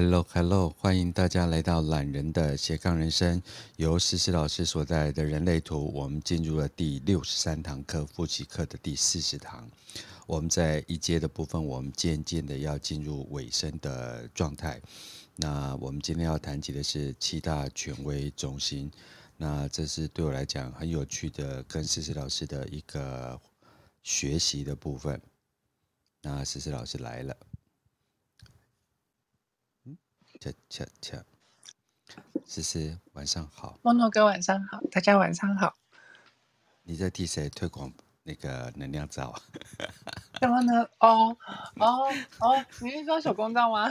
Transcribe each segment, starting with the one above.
Hello，Hello，欢迎大家来到懒人的斜杠人生，由诗诗老师所带来的人类图。我们进入了第六十三堂课，复习课的第四十堂。我们在一阶的部分，我们渐渐的要进入尾声的状态。那我们今天要谈及的是七大权威中心。那这是对我来讲很有趣的，跟诗诗老师的一个学习的部分。那诗诗老师来了。恰恰恰，思思晚上好，莫诺哥晚上好，大家晚上好。你在替谁推广那个能量罩？什么呢？哦哦哦，你是说手工皂吗？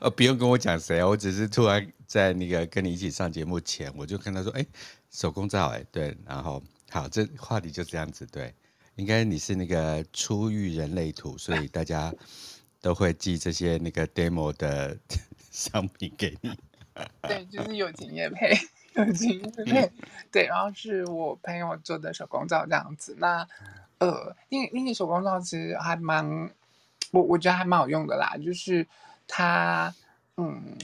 呃，不用跟我讲谁，我只是突然在那个跟你一起上节目前，我就跟他说，哎，手工皂，哎，对，然后好，这话题就这样子，对，应该你是那个初遇人类图，所以大家。都会寄这些那个 demo 的 商品给你，对，就是友情也配，友情也配，嗯、对，然后是我朋友做的手工皂这样子。那呃，那个那个手工皂其实还蛮，我我觉得还蛮好用的啦。就是它，嗯，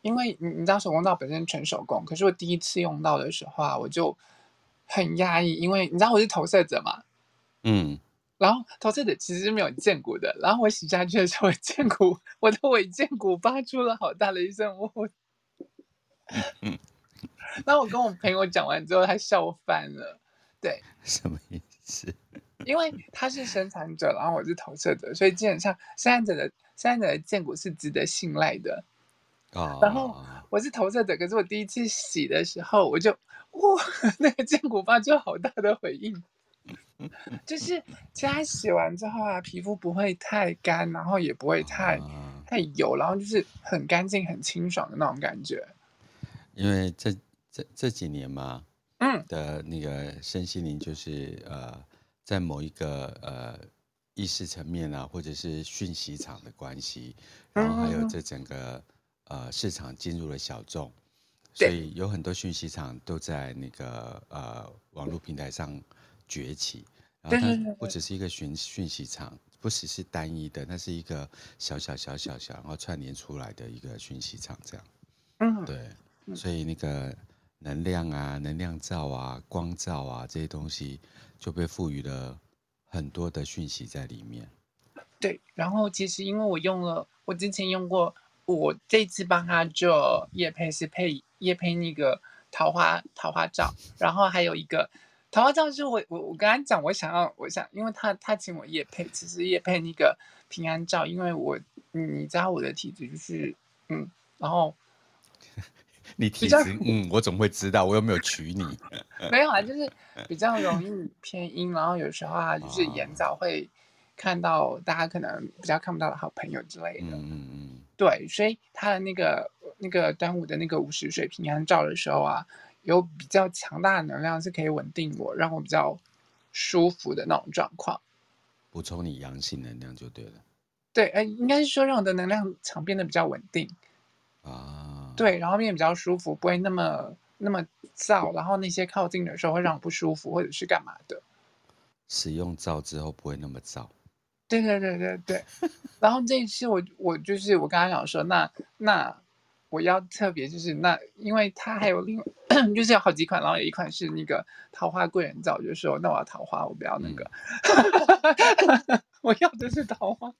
因为你你知道手工皂本身纯手工，可是我第一次用到的时候啊，我就很压抑，因为你知道我是投射者嘛，嗯。然后投射者其实是没有见骨的，然后我洗下去的时候，我见骨，我的尾见骨发出了好大的一声呜。嗯，然后我跟我朋友讲完之后，他笑翻了。对，什么意思？因为他是生产者，然后我是投射者，所以基本上生产者的生产者的见骨是值得信赖的。哦。然后我是投射者，可是我第一次洗的时候，我就哇，那个见骨发出好大的回应。就是其实它洗完之后啊，皮肤不会太干，然后也不会太、啊、太油，然后就是很干净、很清爽的那种感觉。因为这这这几年嘛，嗯，的那个身心灵就是呃，在某一个呃意识层面啊，或者是讯息场的关系，然后还有这整个呃市场进入了小众，所以有很多讯息场都在那个呃网络平台上。崛起，然后它不只是一个讯讯息场，不只是单一的，那是一个小小小小小，然后串联出来的一个讯息场，这样。嗯，对，所以那个能量啊、能量罩啊、光照啊这些东西就被赋予了很多的讯息在里面。对，然后其实因为我用了，我之前用过，我这次帮他做叶配是配叶配那个桃花桃花罩，然后还有一个。桃花罩是我我我跟他讲，我想要我想，因为他他请我夜配，其实夜配那个平安照，因为我你知道我的体质就是嗯，然后 你体质嗯，我怎么会知道？我又没有娶你，没有啊，就是比较容易偏阴，然后有时候啊，就是眼早会看到大家可能比较看不到的好朋友之类的，嗯嗯嗯，对，所以他的那个那个端午的那个午时水平安照的时候啊。有比较强大的能量是可以稳定我，让我比较舒服的那种状况。补充你阳性能量就对了。对，哎，应该是说让我的能量场变得比较稳定啊。对，然后变得比较舒服，不会那么那么燥，然后那些靠近的时候会让我不舒服，或者是干嘛的。使用皂之后不会那么燥。对对对对对。然后这一次我我就是我刚刚想说，那那。我要特别就是那，因为它还有另外 就是有好几款，然后有一款是那个桃花贵人皂，就是说那我要桃花，我不要那个，嗯、我要的是桃花。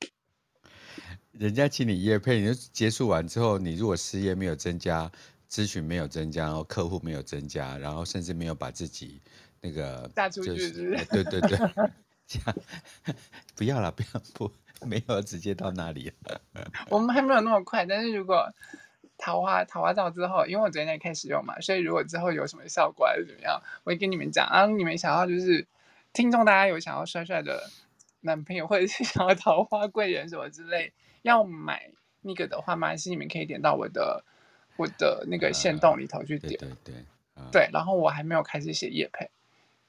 人家请你夜配，你就结束完之后，你如果事业没有增加，咨询没有增加，然后客户没有增加，然后甚至没有把自己那个大出去？对对对，这样不要了，不要不没有直接到那里。我们还没有那么快，但是如果。桃花桃花皂之后，因为我昨天才开始用嘛，所以如果之后有什么效果还是怎么样，我会跟你们讲啊。你们想要就是听众，大家有想要帅帅的男朋友，或者是想要桃花贵人什么之类，要买那个的话，麻烦是你们可以点到我的我的那个线洞里头去点。呃、对对对，呃、对。然后我还没有开始写叶配，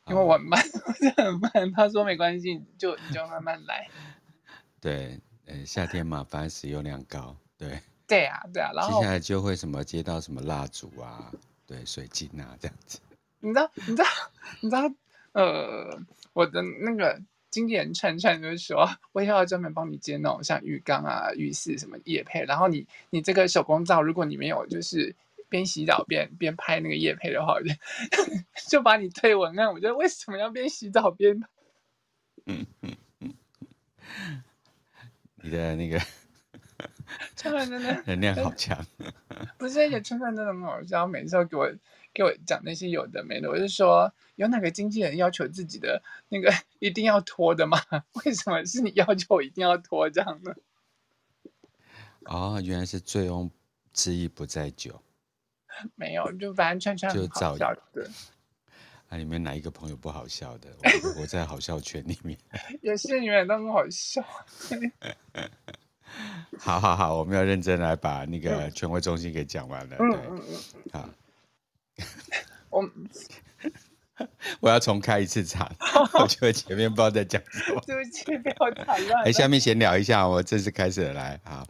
因为我很慢，我是很慢。他说没关系，就你就慢慢来。对，呃，夏天嘛，反正使用量高，对。对啊，对啊，然后接下来就会什么接到什么蜡烛啊，对，水晶啊这样子。你知道，你知道，你知道，呃，我的那个经纪人串串就是说，我以后要专门帮你接那种像浴缸啊、浴室什么夜配，然后你你这个手工皂，如果你没有就是边洗澡边边拍那个夜配的话，就 就把你推文案。我觉得为什么要边洗澡边？嗯嗯嗯，你的那个串 串真的 能量好强，不是，而且串串真的很好笑，每次都给我。给我讲那些有的没的，我就说有哪个经纪人要求自己的那个一定要脱的吗？为什么是你要求我一定要脱这样呢？哦，原来是醉翁之意不在酒。没有，就反正串串很好笑的。那里面哪一个朋友不好笑的？我，我在好笑圈里面。也是你们都很好笑。好好好，我们要认真来把那个权威中心给讲完了。嗯、对，嗯嗯好。我 我要重开一次场，我觉得前面不知道在讲什么。对不起，不要打乱。哎，下面闲聊一下，我正式开始了来好。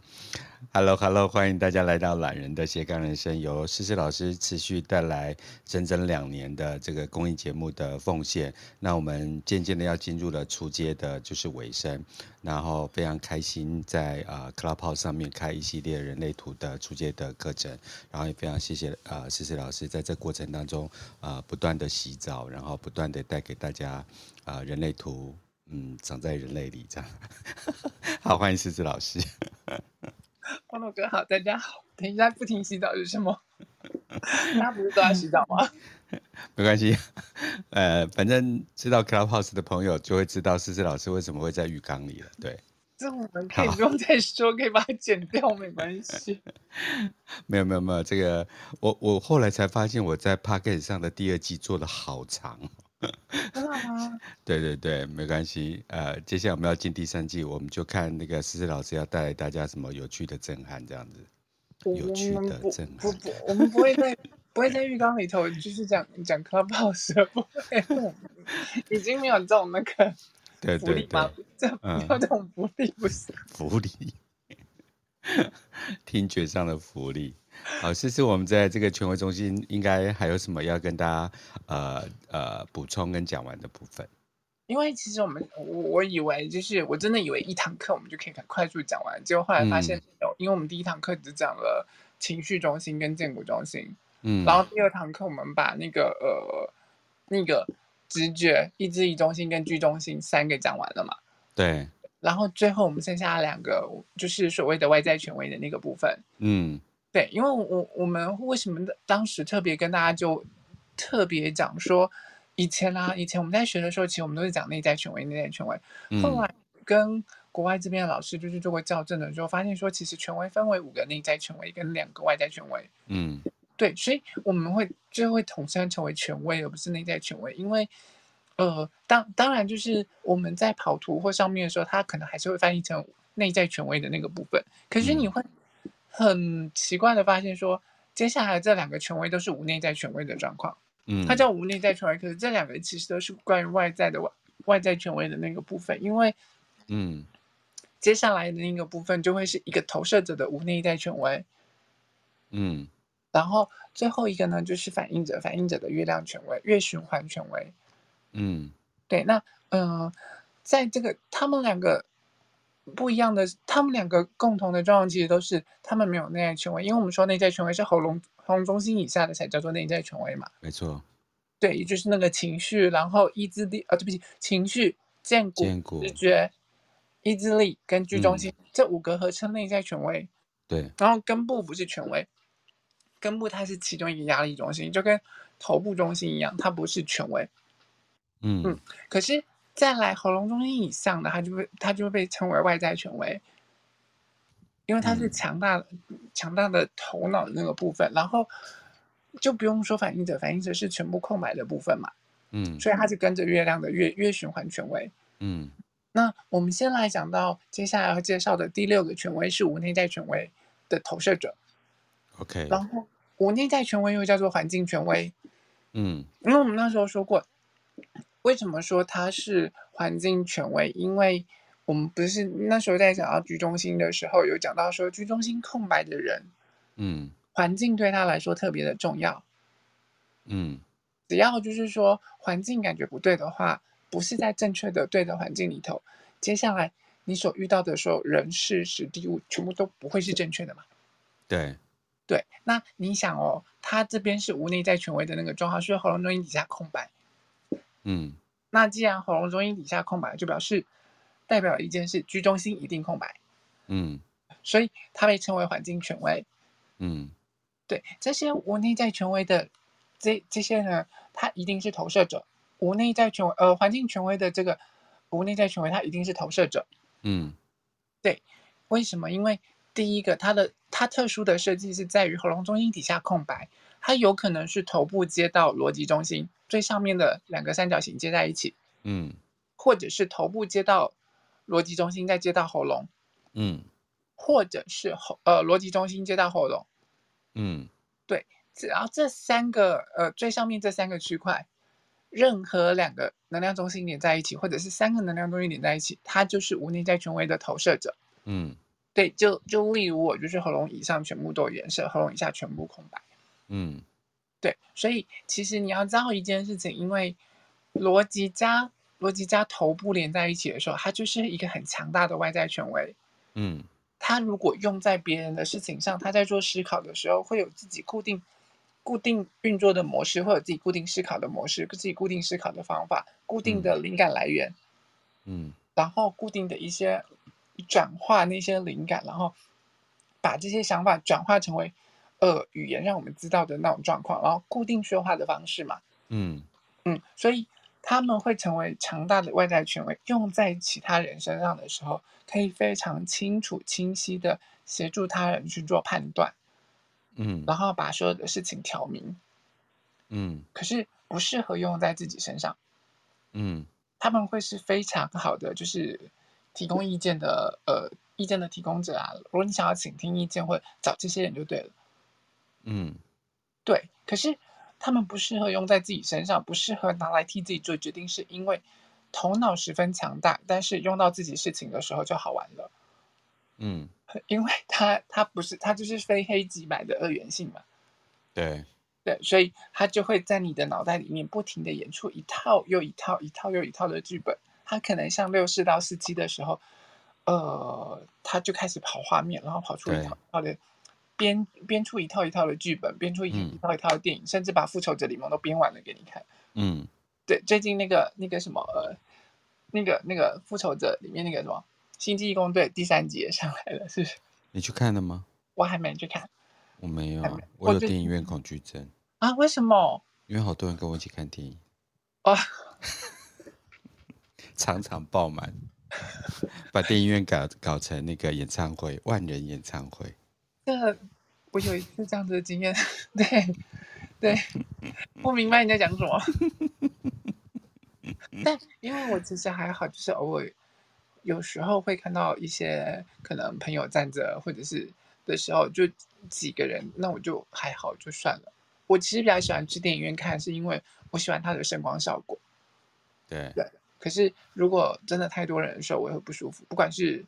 Hello，Hello，欢迎大家来到懒人的斜杠人生，由诗诗老师持续带来整整两年的这个公益节目的奉献。那我们渐渐的要进入了初阶的，就是尾声。然后非常开心在啊 Clubhouse 上面开一系列人类图的初阶的课程。然后也非常谢谢啊诗诗老师在这过程当中啊不断的洗澡，然后不断的带给大家啊人类图，嗯，长在人类里这样。好，欢迎诗诗老师。光头哥好，大家好。等一下，不停洗澡是什么？他不是都在洗澡吗？没关系，呃，反正知道 Clubhouse 的朋友就会知道思思老师为什么会在浴缸里了。对，这我们可以不用再说，可以把它剪掉，没关系。没有没有没有，这个我我后来才发现，我在 Podcast 上的第二季做的好长。很好吗？对对对，没关系。呃，接下来我们要进第三季，我们就看那个思思老师要带来大家什么有趣的震撼，这样子。有趣的震撼。不不，我们不会在不会在浴缸里头就是讲讲 Clubhouse，不会。已经没有这种那个 福利吗？对对对，这没有这种福利不是？福利，听觉上的福利。好，这是，我们在这个权威中心应该还有什么要跟大家呃呃补充跟讲完的部分？因为其实我们我我以为就是我真的以为一堂课我们就可以很快速讲完，结果后来发现有，嗯、因为我们第一堂课只讲了情绪中心跟建骨中心，嗯，然后第二堂课我们把那个呃那个直觉、意志力中心跟居中心三个讲完了嘛，对，然后最后我们剩下两个就是所谓的外在权威的那个部分，嗯。对，因为我我们为什么当时特别跟大家就特别讲说，以前啊，以前我们在学的时候，其实我们都是讲内在权威，内在权威。后来跟国外这边的老师就是做过校正的时候，发现说，其实权威分为五个内在权威跟两个外在权威。嗯，对，所以我们会就会统称成为权威，而不是内在权威。因为呃，当当然就是我们在跑图或上面的时候，它可能还是会翻译成内在权威的那个部分。可是你会。嗯很奇怪的发现说，接下来这两个权威都是无内在权威的状况。嗯，它叫无内在权威，可是这两个其实都是关于外在的外外在权威的那个部分，因为，嗯，接下来的那个部分就会是一个投射者的无内在权威。嗯，然后最后一个呢，就是反映者反映者的月亮权威月循环权威。嗯，对，那嗯、呃，在这个他们两个。不一样的，他们两个共同的状况其实都是他们没有内在权威，因为我们说内在权威是喉咙喉咙中心以下的才叫做内在权威嘛。没错，对，也就是那个情绪，然后意志力啊，对不起，情绪、荐骨、直觉、意志力跟居中心、嗯、这五个合称内在权威。对，然后根部不是权威，根部它是其中一个压力中心，就跟头部中心一样，它不是权威。嗯嗯，可是。再来喉咙中心以上的，它就会它就会被称为外在权威，因为它是强大的、嗯、强大的头脑的那个部分，然后就不用说反应者，反应者是全部空白的部分嘛，嗯，所以它是跟着月亮的月月循环权威，嗯，那我们先来讲到接下来要介绍的第六个权威是无内在权威的投射者，OK，然后无内在权威又叫做环境权威，嗯，因为我们那时候说过。为什么说它是环境权威？因为我们不是那时候在讲到居中心的时候，有讲到说居中心空白的人，嗯，环境对他来说特别的重要，嗯，只要就是说环境感觉不对的话，不是在正确的对的环境里头，接下来你所遇到的所有，人事实地物全部都不会是正确的嘛？对，对。那你想哦，他这边是无内在权威的那个状况，是喉咙中心底下空白。嗯。那既然喉咙中音底下空白，就表示代表一件事，居中心一定空白。嗯。所以它被称为环境权威。嗯。对，这些无内在权威的这这些人，他一定是投射者。无内在权威，呃，环境权威的这个无内在权威，他一定是投射者。嗯，对，为什么？因为第一个，它的它特殊的设计是在于喉咙中心底下空白，它有可能是头部接到逻辑中心最上面的两个三角形接在一起。嗯，或者是头部接到逻辑中心再接到喉咙。嗯，或者是喉呃逻辑中心接到喉咙。嗯，对，只要这三个呃最上面这三个区块，任何两个能量中心连在一起，或者是三个能量中心连在一起，它就是无内在权威的投射者。嗯，对，就就例如我就是喉咙以上全部都有颜色，喉咙以下全部空白。嗯，对，所以其实你要知道一件事情，因为逻辑加逻辑加头部连在一起的时候，它就是一个很强大的外在权威。嗯。他如果用在别人的事情上，他在做思考的时候，会有自己固定、固定运作的模式，会有自己固定思考的模式，自己固定思考的方法，固定的灵感来源，嗯，然后固定的一些转化那些灵感，然后把这些想法转化成为呃语言，让我们知道的那种状况，然后固定说话的方式嘛，嗯。嗯，所以。他们会成为强大的外在权威，用在其他人身上的时候，可以非常清楚、清晰的协助他人去做判断，嗯，然后把所有的事情挑明，嗯，可是不适合用在自己身上，嗯，他们会是非常好的，就是提供意见的，呃，意见的提供者啊。如果你想要倾听意见，或找这些人就对了，嗯，对，可是。他们不适合用在自己身上，不适合拿来替自己做决定，是因为头脑十分强大，但是用到自己事情的时候就好玩了。嗯，因为他他不是他就是非黑即白的二元性嘛。对对，所以他就会在你的脑袋里面不停的演出一套又一套、一套又一套的剧本。他可能像六四到四七的时候，呃，他就开始跑画面，然后跑出一套一套的。编编出一套一套的剧本，编出一套一套的电影，嗯、甚至把《复仇者联盟》都编完了给你看。嗯，对，最近那个那个什么呃，那个那个《复仇者》里面那个什么《星际异攻队》第三集也上来了，是不是？你去看了吗？我还没去看。我没有，没我有电影院恐惧症啊？为什么？因为好多人跟我一起看电影啊，场场爆满，把电影院搞搞成那个演唱会，万人演唱会。这我有一次这样子的经验，对对，不明白你在讲什么。但因为我其实还好，就是偶尔有时候会看到一些可能朋友站着或者是的时候，就几个人，那我就还好，就算了。我其实比较喜欢去电影院看，是因为我喜欢它的声光效果。对对，可是如果真的太多人的时候，我也会不舒服，不管是。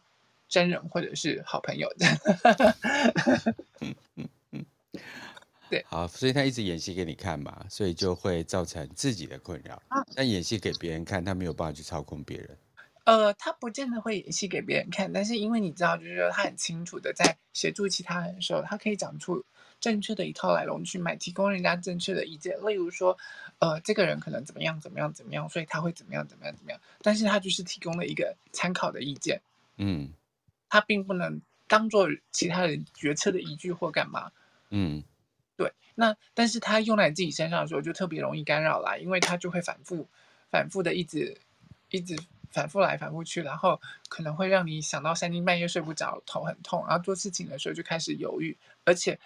真人或者是好朋友的，嗯嗯嗯，对，好，所以他一直演戏给你看嘛，所以就会造成自己的困扰。啊，但演戏给别人看，他没有办法去操控别人。呃，他不见得会演戏给别人看，但是因为你知道，就是说他很清楚的在协助其他人的时候，他可以讲出正确的一套来龙去脉，提供人家正确的意见。例如说，呃，这个人可能怎么样怎么样怎么样，所以他会怎么样怎么样怎么样，但是他就是提供了一个参考的意见。嗯。它并不能当做其他人决策的依据或干嘛，嗯，对。那但是它用在自己身上的时候，就特别容易干扰啦，因为它就会反复、反复的一直、一直反复来、反复去，然后可能会让你想到三更半夜睡不着，头很痛，然后做事情的时候就开始犹豫。而且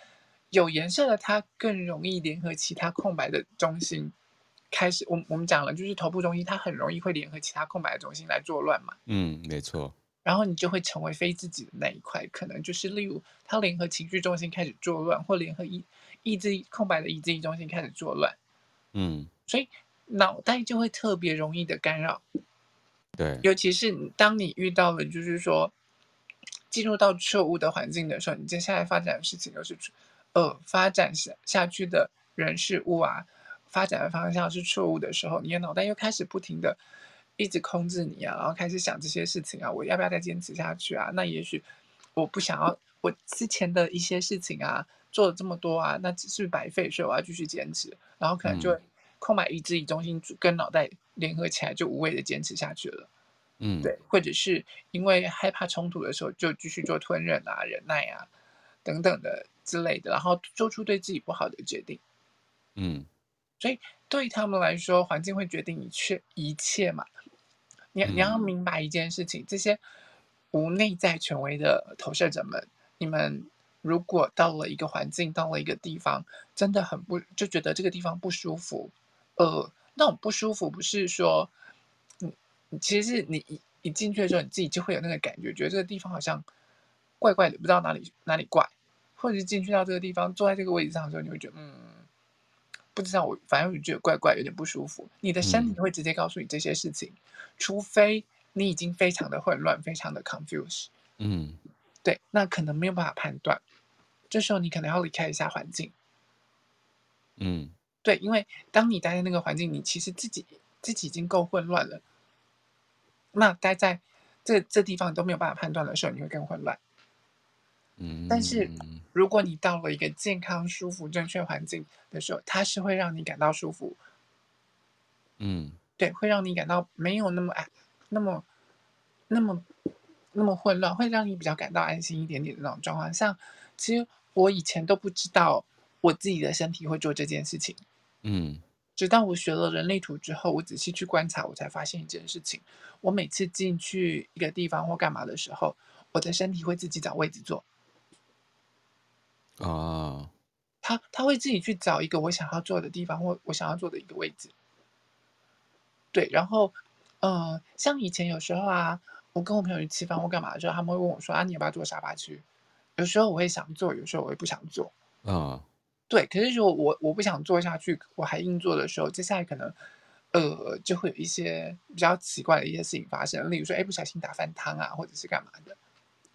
有颜色的它更容易联合其他空白的中心，开始。我我们讲了，就是头部中心，它很容易会联合其他空白的中心来作乱嘛。嗯，没错。然后你就会成为非自己的那一块，可能就是例如他联合情绪中心开始作乱，或联合意意志空白的意志力中心开始作乱，嗯，所以脑袋就会特别容易的干扰，对，尤其是当你遇到了就是说进入到错误的环境的时候，你接下来发展的事情都是呃发展下下去的人事物啊，发展的方向是错误的时候，你的脑袋又开始不停的。一直控制你啊，然后开始想这些事情啊，我要不要再坚持下去啊？那也许我不想要，我之前的一些事情啊，做了这么多啊，那只是白费，所以我要继续坚持，然后可能就会空白意志以中心跟脑袋联合起来，就无谓的坚持下去了。嗯，对，或者是因为害怕冲突的时候，就继续做吞忍啊、忍耐啊等等的之类的，然后做出对自己不好的决定。嗯，所以对他们来说，环境会决定一切一切嘛。你你要明白一件事情，这些无内在权威的投射者们，你们如果到了一个环境，到了一个地方，真的很不就觉得这个地方不舒服，呃，那种不舒服不是说。其实是你一一进去的时候，你自己就会有那个感觉，觉得这个地方好像怪怪的，不知道哪里哪里怪，或者是进去到这个地方，坐在这个位置上的时候，你会觉得嗯，不知道我反正我就觉得怪怪，有点不舒服。你的身体会直接告诉你这些事情，嗯、除非你已经非常的混乱，非常的 confused。嗯，对，那可能没有办法判断，这时候你可能要离开一下环境。嗯，对，因为当你待在那个环境，你其实自己自己已经够混乱了。那待在这这地方你都没有办法判断的时候，你会更混乱。嗯，但是如果你到了一个健康、舒服、正确环境的时候，它是会让你感到舒服。嗯，对，会让你感到没有那么哎，那么那么那么混乱，会让你比较感到安心一点点的那种状况。像其实我以前都不知道我自己的身体会做这件事情。嗯。直到我学了人类图之后，我仔细去观察，我才发现一件事情：我每次进去一个地方或干嘛的时候，我的身体会自己找位置坐。啊，他他会自己去找一个我想要坐的地方，或我想要坐的一个位置。对，然后，嗯、呃，像以前有时候啊，我跟我朋友去吃饭或干嘛的时候，他们会问我说：“啊，你要不要坐沙发区？”有时候我会想坐，有时候我也不想坐。啊。对，可是如果我我不想坐下去，我还硬坐的时候，接下来可能，呃，就会有一些比较奇怪的一些事情发生，例如说，哎，不小心打翻汤啊，或者是干嘛的，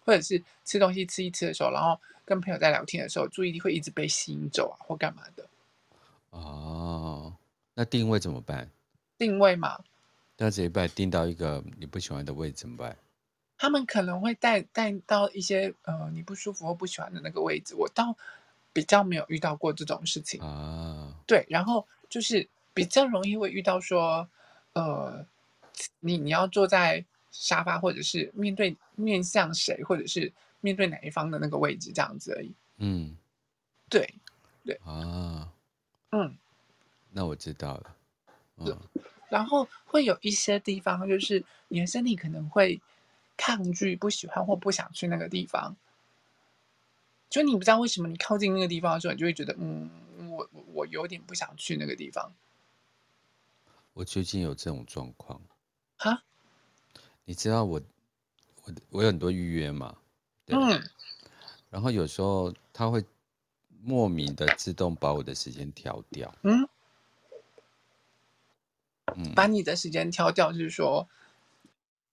或者是吃东西吃一吃的时候，然后跟朋友在聊天的时候，注意力会一直被吸引走啊，或干嘛的。哦，那定位怎么办？定位嘛，那这一拜定到一个你不喜欢的位置怎么办？他们可能会带带到一些呃你不舒服或不喜欢的那个位置，我倒。比较没有遇到过这种事情啊，对，然后就是比较容易会遇到说，呃，你你要坐在沙发，或者是面对面向谁，或者是面对哪一方的那个位置这样子而已。嗯，对，对啊，嗯，那我知道了。嗯，然后会有一些地方，就是你的身体可能会抗拒、不喜欢或不想去那个地方。就你不知道为什么，你靠近那个地方的时候，你就会觉得，嗯，我我我有点不想去那个地方。我最近有这种状况。哈？你知道我我我有很多预约嘛？嗯。然后有时候他会莫名的自动把我的时间调掉。嗯。嗯。把你的时间调掉，就是说，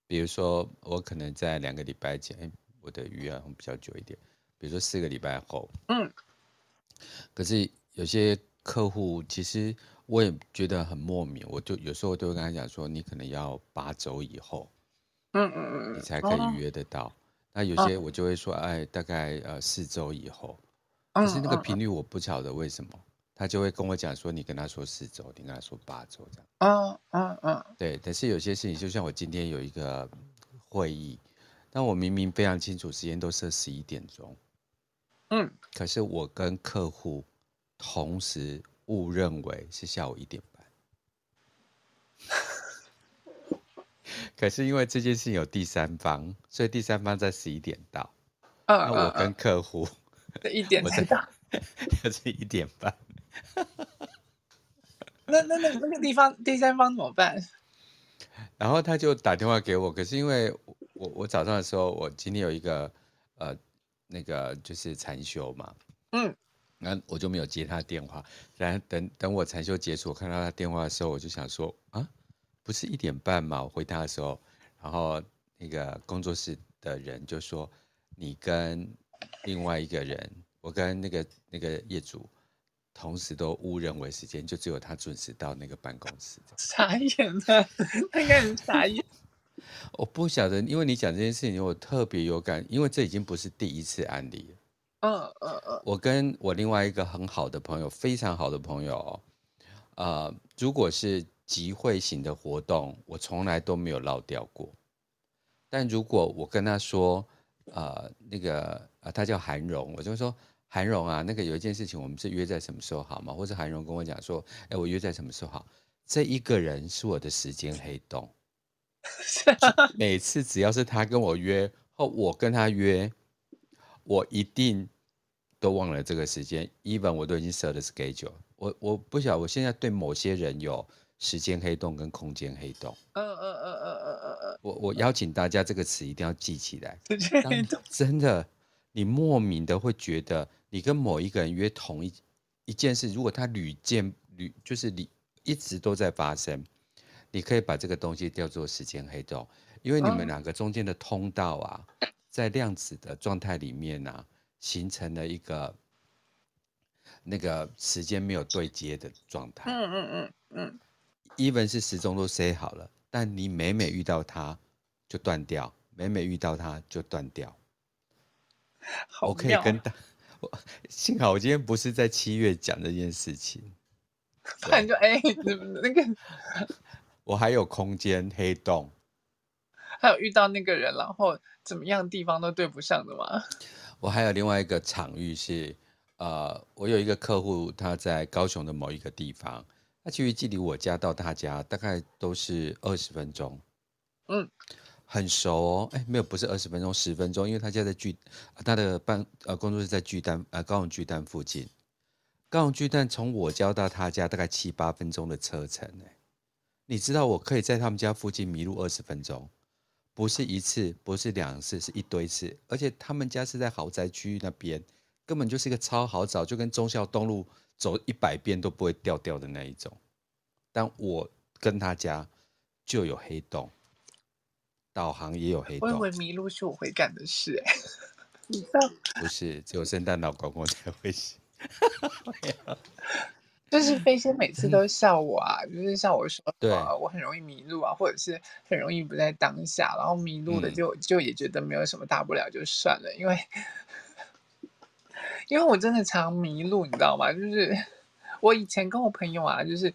比如说我可能在两个礼拜前，我的预约比较久一点。比如说四个礼拜后，嗯，可是有些客户其实我也觉得很莫名，我就有时候我都会跟他讲说，你可能要八周以后，嗯嗯嗯，你才可以预约得到。哦、那有些我就会说，哎，大概呃四周以后，可是那个频率我不晓得为什么，他就会跟我讲说，你跟他说四周，你跟他说八周这样。嗯嗯嗯，对。但是有些事情，就像我今天有一个会议，但我明明非常清楚时间都设十一点钟。嗯，可是我跟客户同时误认为是下午一点半，可是因为这件事情有第三方，所以第三方在十一点到，嗯、那我跟客户一点 才到，就是一点半。那那那那个地方第三方怎么办？然后他就打电话给我，可是因为我我早上的时候，我今天有一个呃。那个就是禅修嘛，嗯，那我就没有接他电话。然后等等我禅修结束，我看到他电话的时候，我就想说啊，不是一点半嘛？我回他的时候，然后那个工作室的人就说，你跟另外一个人，我跟那个那个业主同时都误认为时间，就只有他准时到那个办公室。傻眼了，他应该很傻眼。我不晓得，因为你讲这件事情，我特别有感，因为这已经不是第一次案例了。嗯嗯嗯。我跟我另外一个很好的朋友，非常好的朋友，呃，如果是集会型的活动，我从来都没有漏掉过。但如果我跟他说，呃，那个呃，他叫韩荣，我就说。韩荣啊，那个有一件事情，我们是约在什么时候好吗？或者韩荣跟我讲说，哎，我约在什么时候好？这一个人是我的时间黑洞，每次只要是他跟我约，或我跟他约，我一定都忘了这个时间，even 我都已经设了 schedule。我我不晓得，我现在对某些人有时间黑洞跟空间黑洞。嗯嗯嗯嗯嗯嗯嗯。我我邀请大家这个词一定要记起来。真的，你莫名的会觉得。你跟某一个人约同一一件事，如果他屡见屡就是你一直都在发生，你可以把这个东西叫做时间黑洞，因为你们两个中间的通道啊，在量子的状态里面啊，形成了一个那个时间没有对接的状态。嗯嗯嗯嗯。Even 是时钟都 set 好了，但你每每遇到它就断掉，每每遇到它就断掉。我可以跟大。幸好我今天不是在七月讲这件事情，不然就哎，那个，我还有空间黑洞，还有遇到那个人，然后怎么样地方都对不上的吗？我还有另外一个场域是，呃，我有一个客户，他在高雄的某一个地方，他其实距离我家到他家大概都是二十分钟，嗯。很熟哦，哎，没有，不是二十分钟，十分钟，因为他家在巨，他的办呃工作室在巨蛋呃高雄巨蛋附近，高雄巨蛋从我家到他家大概七八分钟的车程哎，你知道我可以在他们家附近迷路二十分钟，不是一次，不是两次，是一堆次，而且他们家是在豪宅区域那边，根本就是一个超好找，就跟忠孝东路走一百遍都不会掉掉的那一种，但我跟他家就有黑洞。导航也有黑洞，我以为迷路是我会干的事哎，你知道？不是，只有圣诞老公公才会是。就是飞仙每次都笑我啊，就是笑我说，对，我很容易迷路啊，或者是很容易不在当下，然后迷路了就、嗯、就也觉得没有什么大不了，就算了，因为因为我真的常迷路，你知道吗？就是我以前跟我朋友啊，就是。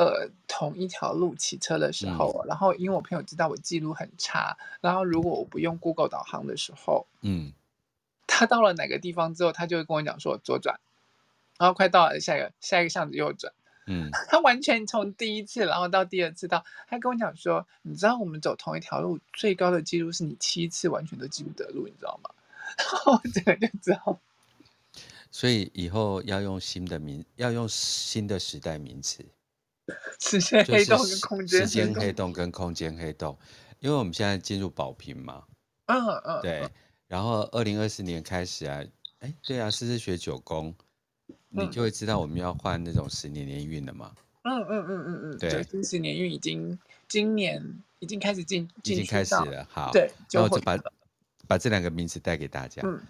呃，同一条路骑车的时候，嗯，然后因为我朋友知道我记录很差，然后如果我不用 Google 导航的时候，嗯，他到了哪个地方之后，他就会跟我讲说左转，然后快到了下一个下一个巷子右转，嗯，他完全从第一次然后到第二次到，他跟我讲说，你知道我们走同一条路最高的记录是你七次完全都记不得路，你知道吗？然后我整个就知道，所以以后要用新的名，要用新的时代名词。时间黑洞跟空间，时间黑洞跟空间黑洞，因为我们现在进入保平嘛，嗯嗯，对，然后二零二四年开始啊，哎，对啊，四四学九宫，你就会知道我们要换那种十年年运了嘛，嗯嗯嗯嗯嗯，对，十年运已经今年已经开始进，已经开始了，好，对，然后就把把这两个名词带给大家，嗯，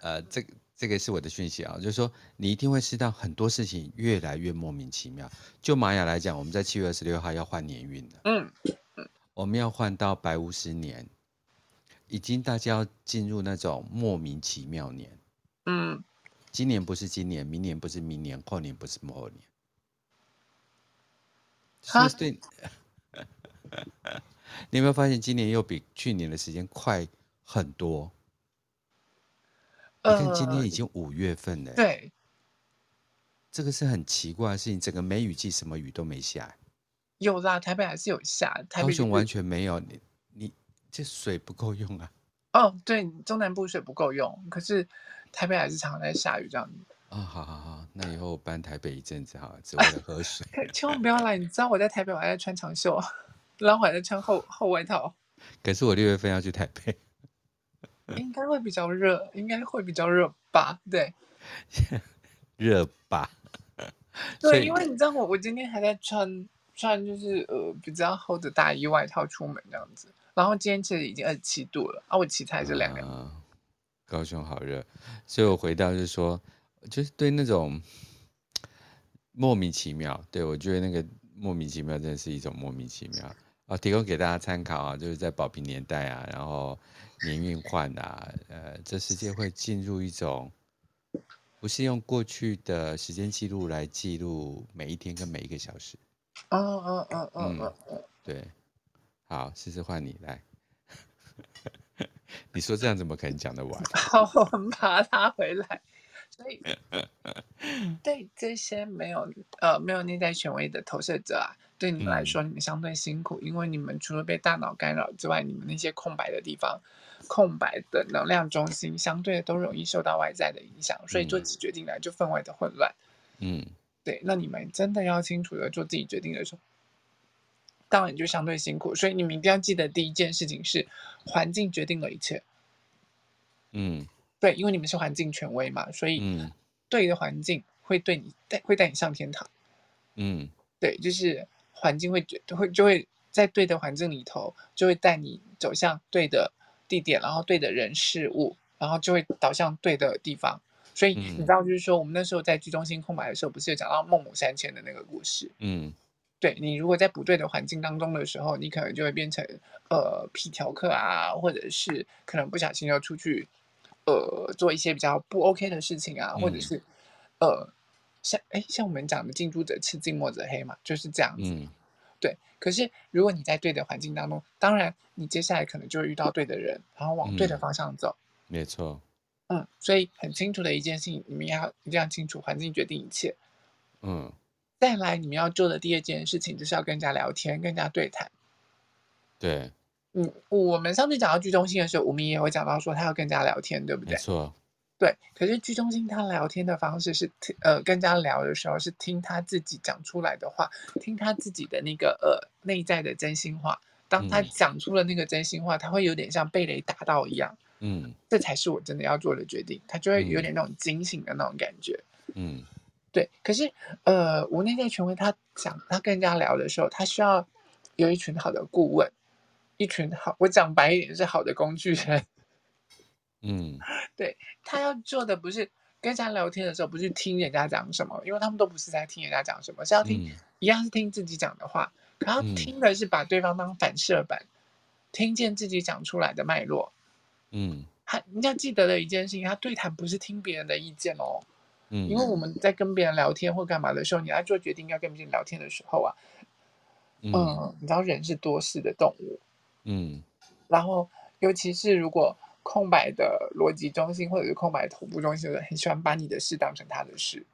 呃，这个。这个是我的讯息啊，就是说你一定会知道很多事情越来越莫名其妙。就玛雅来讲，我们在七月二十六号要换年运了，嗯，我们要换到白五十年，已经大家要进入那种莫名其妙年，嗯，今年不是今年，明年不是明年，后年不是后年，哈，对，你有没有发现今年又比去年的时间快很多？你看，今天已经五月份了。对，这个是很奇怪的事情。整个梅雨季，什么雨都没下。有啦，台北还是有下。台北高雄完全没有。你你这水不够用啊？哦，对，中南部水不够用，可是台北还是常常在下雨这样子。啊、哦，好好好，那以后我搬台北一阵子哈，只为了喝水。千万不要来！你知道我在台北，我还在穿长袖，然后我还在穿厚厚外套。可是我六月份要去台北。应该会比较热，应该会比较热吧？对，热吧？对，因为你知道我，我今天还在穿穿就是呃比较厚的大衣外套出门这样子，然后今天其实已经二十七度了啊，我骑车还是凉凉。高雄好热，所以我回到就是说，就是对那种莫名其妙。对，我觉得那个莫名其妙真的是一种莫名其妙啊！提供给大家参考啊，就是在保平年代啊，然后年运换啊，呃，这世界会进入一种不是用过去的时间记录来记录每一天跟每一个小时。哦哦哦哦哦，对，好，试试换你来。你说这样怎么可能讲得完？好，我们把它拉回来。所以，对这些没有呃没有内在权威的投射者啊，对你们来说，你们相对辛苦，嗯、因为你们除了被大脑干扰之外，你们那些空白的地方、空白的能量中心，相对都容易受到外在的影响，所以做起决定来就分外的混乱。嗯，对。那你们真的要清楚的做自己决定的时候，当然就相对辛苦。所以你们一定要记得，第一件事情是环境决定了一切。嗯。对，因为你们是环境权威嘛，所以对的环境会对你带会带你上天堂。嗯，对，就是环境会觉会就会在对的环境里头，就会带你走向对的地点，然后对的人事物，然后就会导向对的地方。所以你知道，就是说我们那时候在居中心空白的时候，不是有讲到孟母三迁的那个故事？嗯，对，你如果在不对的环境当中的时候，你可能就会变成呃皮条客啊，或者是可能不小心要出去。呃，做一些比较不 OK 的事情啊，或者是，呃，像哎，像我们讲的近朱者赤，近墨者黑嘛，就是这样子。嗯，对。可是如果你在对的环境当中，当然你接下来可能就会遇到对的人，然后往对的方向走。没错。嗯，所以很清楚的一件事情，你们要一定要清楚，环境决定一切。嗯。再来，你们要做的第二件事情，就是要跟人家聊天，跟人家对谈。对。嗯，我们上次讲到居中心的时候，我们也会讲到说他要跟人家聊天，对不对？没错。对，可是居中心他聊天的方式是听，呃，跟人家聊的时候是听他自己讲出来的话，听他自己的那个呃内在的真心话。当他讲出了那个真心话，嗯、他会有点像被雷打到一样。嗯，这才是我真的要做的决定。他就会有点那种惊醒的那种感觉。嗯，对。可是呃，无内在权威他讲他跟人家聊的时候，他需要有一群好的顾问。一群好，我讲白一点是好的工具人。嗯，对，他要做的不是跟人家聊天的时候，不是听人家讲什么，因为他们都不是在听人家讲什么，是要听，嗯、一样是听自己讲的话。然后听的是把对方当反射板，嗯、听见自己讲出来的脉络。嗯，他你要记得的一件事情，他对谈不是听别人的意见哦。嗯，因为我们在跟别人聊天或干嘛的时候，你要做决定要跟别人聊天的时候啊，嗯，嗯，你知道人是多事的动物。嗯，然后尤其是如果空白的逻辑中心或者是空白的头部中心的人，很喜欢把你的事当成他的事，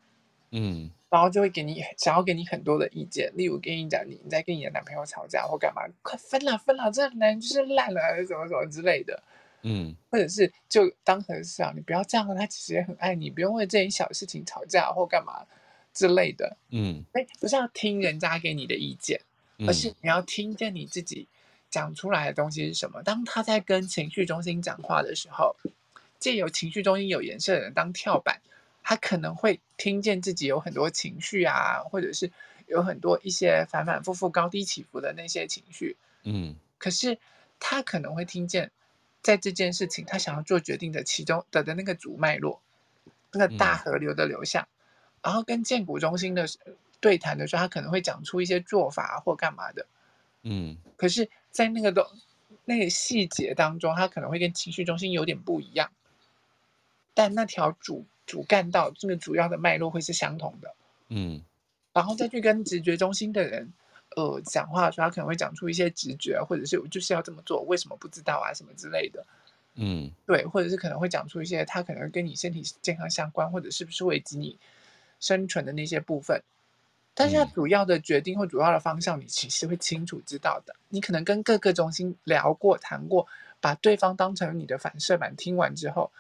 嗯，然后就会给你想要给你很多的意见，例如跟你讲你你在跟你的男朋友吵架或干嘛，快分了分了，这男人就是烂了还是什么什么之类的，嗯，或者是就当和事啊，你不要这样，他其实也很爱你，不用为这点小事情吵架或干嘛之类的，嗯，哎，不是要听人家给你的意见，而是你要听见你自己。讲出来的东西是什么？当他在跟情绪中心讲话的时候，借由情绪中心有颜色的人当跳板，他可能会听见自己有很多情绪啊，或者是有很多一些反反复复、高低起伏的那些情绪。嗯，可是他可能会听见，在这件事情他想要做决定的其中的的那个主脉络，那个大河流的流向，嗯、然后跟建骨中心的对谈的时候，他可能会讲出一些做法或干嘛的。嗯，可是。在那个都那个细节当中，他可能会跟情绪中心有点不一样，但那条主主干道这个主要的脉络会是相同的。嗯，然后再去跟直觉中心的人，呃，讲话的时候，他可能会讲出一些直觉，或者是我就是要这么做，为什么不知道啊，什么之类的。嗯，对，或者是可能会讲出一些他可能跟你身体健康相关，或者是不是危及你生存的那些部分。但是它主要的决定或主要的方向，你其实会清楚知道的。你可能跟各个中心聊过、谈过，把对方当成你的反射板，听完之后，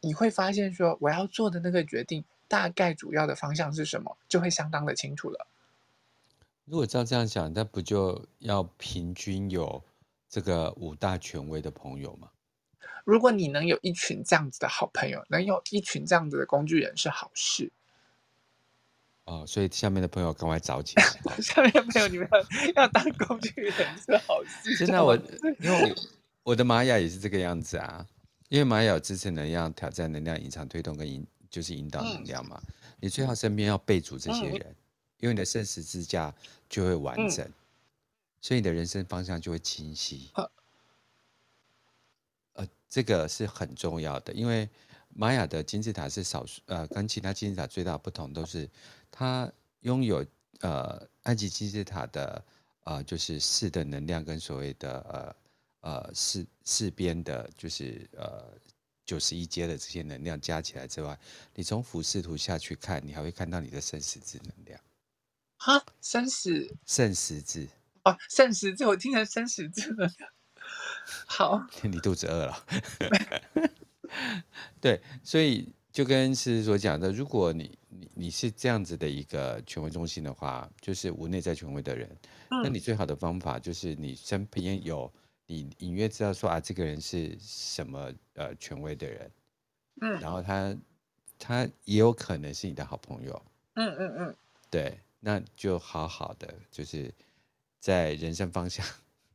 你会发现说，我要做的那个决定，大概主要的方向是什么，就会相当的清楚了。如果照这样想，那不就要平均有这个五大权威的朋友吗？如果你能有一群这样子的好朋友，能有一群这样子的工具人，是好事。哦，所以下面的朋友赶快找起来。下面的朋友，你们要，要当工具人是好事。现在我因为我，的玛雅也是这个样子啊，因为玛雅有支持能量、挑战能量、隐藏推动跟引就是引导能量嘛。嗯、你最好身边要备足这些人，嗯、因为你的圣石支架就会完整，嗯、所以你的人生方向就会清晰。嗯、呃，这个是很重要的，因为玛雅的金字塔是少数，呃，跟其他金字塔最大的不同都是它拥有呃埃及金字塔的呃就是四的能量跟所谓的呃。呃，四四边的，就是呃九十一阶的这些能量加起来之外，你从俯视图下去看，你还会看到你的生死之能量。哈，生死圣十字哦，圣十字，我听成生十字了。好，你肚子饿了。对，所以就跟诗诗所讲的，如果你你你是这样子的一个权威中心的话，就是无内在权威的人，嗯、那你最好的方法就是你身边有。你隐约知道说啊，这个人是什么呃权威的人，嗯，然后他他也有可能是你的好朋友，嗯嗯嗯，对，那就好好的，就是在人生方向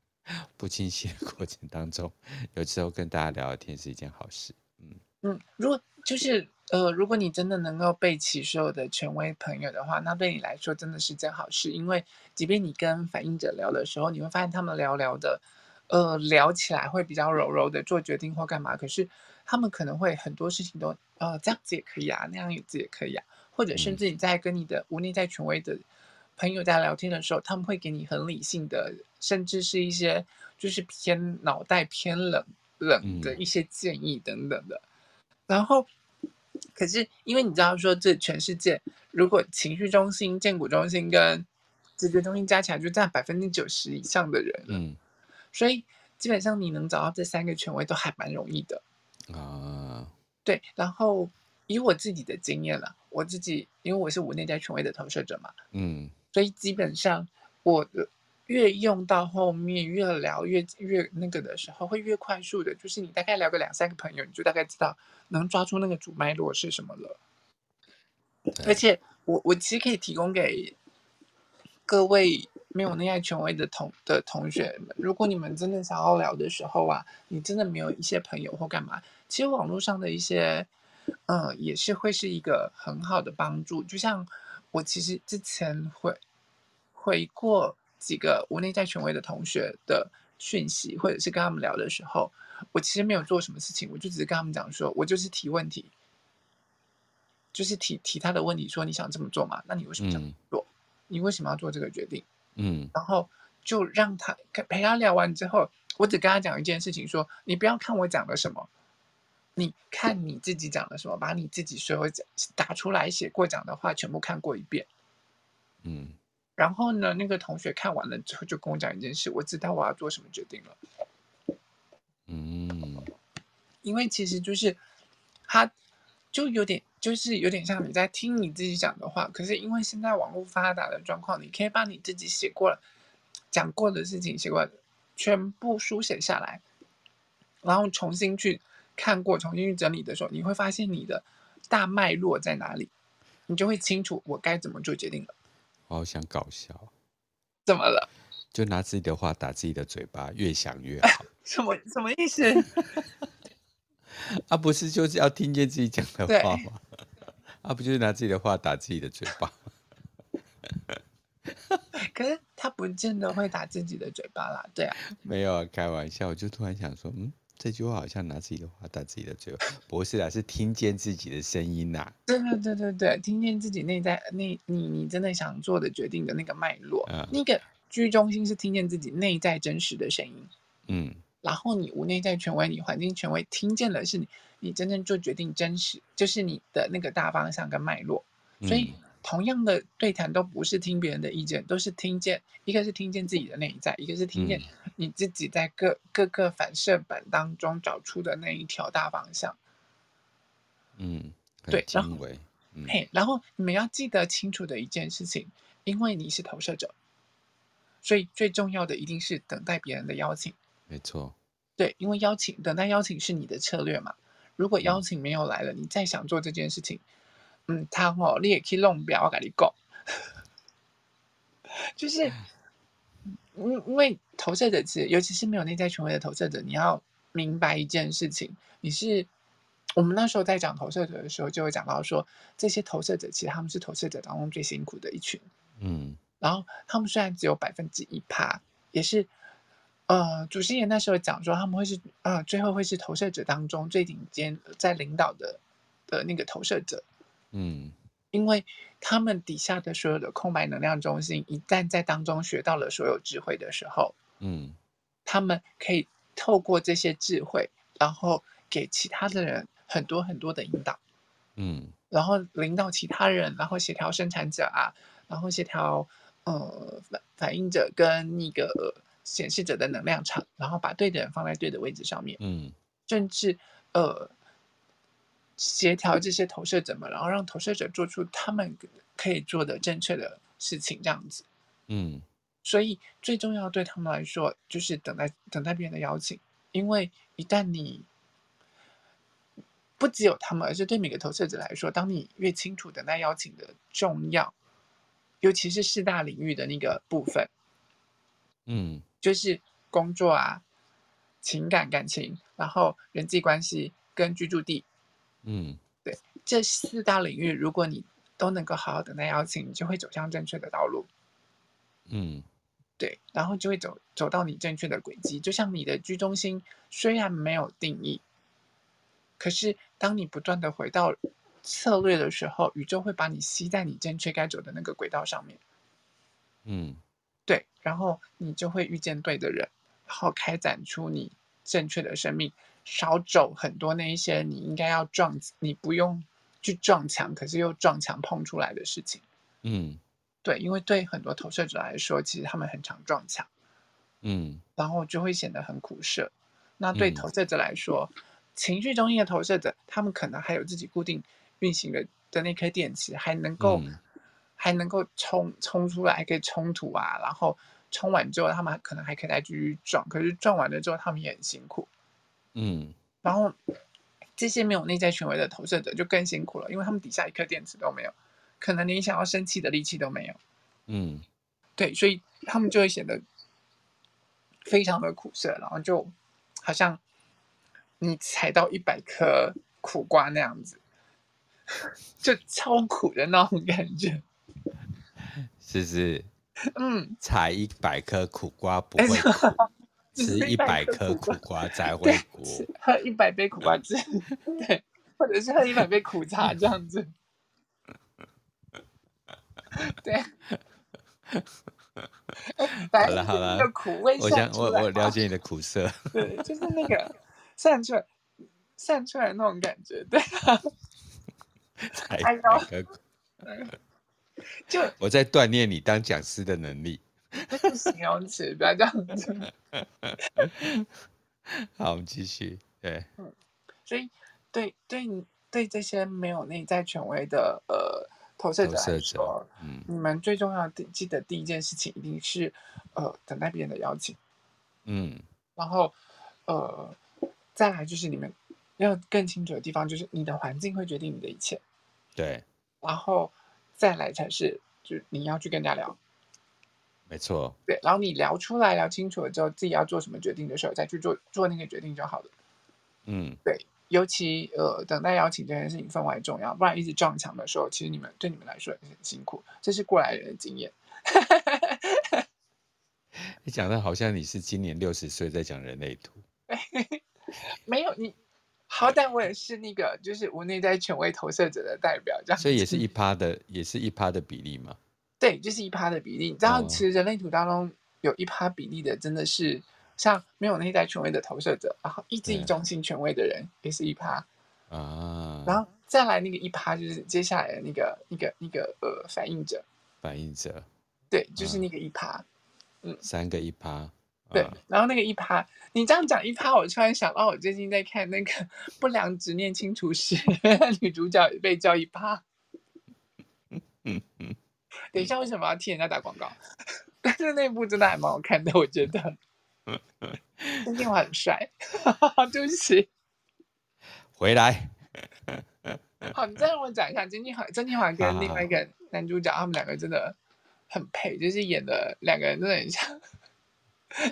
不清晰的过程当中，有时候跟大家聊聊天是一件好事，嗯嗯，如果就是呃，如果你真的能够备齐所有的权威朋友的话，那对你来说真的是件好事，因为即便你跟反映者聊的时候，你会发现他们聊聊的。呃，聊起来会比较柔柔的做决定或干嘛，可是他们可能会很多事情都呃这样子也可以啊，那样子也可以啊，或者甚至你在跟你的无内在权威的朋友在聊天的时候，他们会给你很理性的，甚至是一些就是偏脑袋偏冷冷的一些建议等等的。然后，可是因为你知道说，这全世界如果情绪中心、建骨中心跟直觉中心加起来就占百分之九十以上的人，嗯。所以基本上你能找到这三个权威都还蛮容易的啊。对，然后以我自己的经验了，我自己因为我是五内在权威的投射者嘛，嗯，所以基本上我越用到后面越聊越越那个的时候，会越快速的，就是你大概聊个两三个朋友，你就大概知道能抓住那个主脉络是什么了。而且我我其实可以提供给各位。没有恋爱权威的同的同学们，如果你们真的想要聊的时候啊，你真的没有一些朋友或干嘛，其实网络上的一些，嗯，也是会是一个很好的帮助。就像我其实之前回回过几个无内在权威的同学的讯息，或者是跟他们聊的时候，我其实没有做什么事情，我就只是跟他们讲说，我就是提问题，就是提提他的问题，说你想这么做吗？那你为什么想做？嗯、你为什么要做这个决定？嗯，然后就让他陪他聊完之后，我只跟他讲一件事情说，说你不要看我讲了什么，你看你自己讲了什么，把你自己所有讲打出来写过讲的话全部看过一遍。嗯，然后呢，那个同学看完了之后就跟我讲一件事，我知道我要做什么决定了。嗯，因为其实就是他。就有点，就是有点像你在听你自己讲的话，可是因为现在网络发达的状况，你可以把你自己写过了、讲过的事情写过，全部书写下来，然后重新去看过、重新去整理的时候，你会发现你的大脉络在哪里，你就会清楚我该怎么做决定了。我好想搞笑，怎么了？就拿自己的话打自己的嘴巴，越想越好。什么什么意思？啊，不是就是要听见自己讲的话吗？啊，不就是拿自己的话打自己的嘴巴吗？可是他不见得会打自己的嘴巴啦，对啊。没有啊，开玩笑，我就突然想说，嗯，这句话好像拿自己的话打自己的嘴巴，不是啊，是听见自己的声音呐、啊。对对对对对，听见自己内在那，你你真的想做的决定的那个脉络，嗯、那个居中心是听见自己内在真实的声音，嗯。然后你无内在权威，你环境权威听见了是你，你真正做决定真实，就是你的那个大方向跟脉络。所以同样的对谈都不是听别人的意见，都是听见，一个是听见自己的内在，一个是听见你自己在各各个反射板当中找出的那一条大方向。嗯，对，然后，嗯、嘿，然后你们要记得清楚的一件事情，因为你是投射者，所以最重要的一定是等待别人的邀请。没错，对，因为邀请等待邀请是你的策略嘛。如果邀请没有来了，嗯、你再想做这件事情，嗯，他哦，你也可以弄表，我跟你讲，就是，因因为投射者是，尤其是没有内在权威的投射者，你要明白一件事情，你是我们那时候在讲投射者的时候，就会讲到说，这些投射者其实他们是投射者当中最辛苦的一群。嗯，然后他们虽然只有百分之一趴，也是呃，主持人那时候讲说他们会是呃，最后会是投射者当中最顶尖在领导的的那个投射者。嗯，因为他们底下的所有的空白能量中心，一旦在当中学到了所有智慧的时候，嗯，他们可以透过这些智慧，然后给其他的人。很多很多的引导，嗯，然后领导其他人，然后协调生产者啊，然后协调呃反反应者跟那个显示者的能量场，然后把对的人放在对的位置上面，嗯，甚至呃协调这些投射者们，然后让投射者做出他们可以做的正确的事情，这样子，嗯，所以最重要对他们来说就是等待等待别人的邀请，因为一旦你。不只有他们，而是对每个投射者来说，当你越清楚等待邀请的重要，尤其是四大领域的那个部分，嗯，就是工作啊、情感、感情，然后人际关系跟居住地，嗯，对，这四大领域，如果你都能够好好等待邀请，你就会走向正确的道路，嗯，对，然后就会走走到你正确的轨迹，就像你的居中心虽然没有定义。可是，当你不断的回到策略的时候，宇宙会把你吸在你正确该走的那个轨道上面。嗯，对，然后你就会遇见对的人，然后开展出你正确的生命，少走很多那一些你应该要撞，你不用去撞墙，可是又撞墙碰出来的事情。嗯，对，因为对很多投射者来说，其实他们很常撞墙。嗯，然后就会显得很苦涩。那对投射者来说，嗯情绪中心的投射者，他们可能还有自己固定运行的的那颗电池，还能够、嗯、还能够冲冲出来，还可以冲突啊。然后冲完之后，他们可能还可以再继续撞。可是撞完了之后，他们也很辛苦。嗯。然后这些没有内在权威的投射者就更辛苦了，因为他们底下一颗电池都没有，可能连想要生气的力气都没有。嗯。对，所以他们就会显得非常的苦涩，然后就好像。你踩到一百颗苦瓜那样子，就超苦的那种感觉，是不是？嗯，踩一百颗苦瓜不会苦，吃一百颗苦瓜才会苦。喝一百杯苦瓜汁，对，或者是喝一百杯苦茶 这样子，对。好了好了，苦味我想我我了解你的苦涩，对，就是那个。散出来，散出来那种感觉，对啊，哎呦，就我在锻炼你当讲师的能力。那是形容词，不要这样子。好，我们继续。对，嗯，所以对对你对这些没有内在权威的呃投射者来说，嗯，你们最重要的记得第一件事情一定是呃等待别人的邀请，嗯，然后呃。再来就是你们要更清楚的地方，就是你的环境会决定你的一切。对，然后再来才是，就你要去跟人家聊。没错。对，然后你聊出来，聊清楚了之后，自己要做什么决定的时候，再去做做那个决定就好了。嗯，对，尤其呃，等待邀请这件事情分外重要，不然一直撞墙的时候，其实你们对你们来说也很辛苦。这是过来人的经验。你讲的好像你是今年六十岁在讲人类图。没有你，好歹我也是那个，就是无内在权威投射者的代表，这样。所以也是一趴的，也是一趴的比例嘛。对，就是一趴的比例。你知道，其实人类图当中有一趴比例的，真的是像没有内在权威的投射者，然后意志力中心权威的人也是一趴啊。然后再来那个一趴，就是接下来的那个、那个、那个呃反应者。反应者。对，就是那个一趴。啊、嗯，三个一趴。对，然后那个一趴，你这样讲一趴，我突然想到，我最近在看那个《不良执念清除师》，女主角也被叫一趴。嗯嗯，等一下，为什么要替人家打广告？但是那部真的还蛮好看的，我觉得。曾庆华很帅，对不起。回来。好，你再让我讲一下，曾庆华，曾庆华跟另外一个男主角，他们两个真的很配，就是演的两个人真的很像。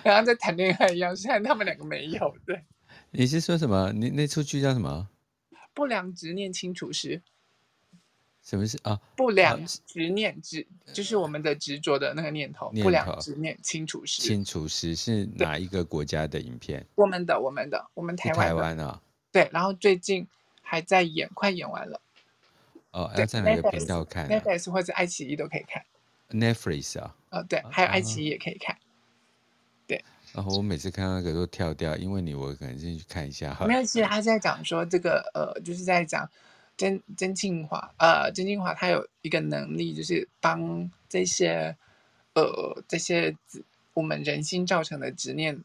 然后在谈恋爱一样，虽然他们两个没有。对，你是说什么？你那出剧叫什么？不良执念清除师。什么是啊？不良执念执就是我们的执着的那个念头。念头不良执念清除师。清除师是哪一个国家的影片？我们的，我们的，我们台湾。台湾啊。对，然后最近还在演，快演完了。哦，要在哪个频道看？Netflix 或者爱奇艺都可以看。Netflix 啊？哦，对，还有爱奇艺也可以看。对。然后我每次看到那个都跳掉，因为你我可能进去看一下哈。没有，其实他在讲说这个呃，就是在讲。曾曾庆华，呃，曾庆华他有一个能力，就是帮这些，呃，这些我们人心造成的执念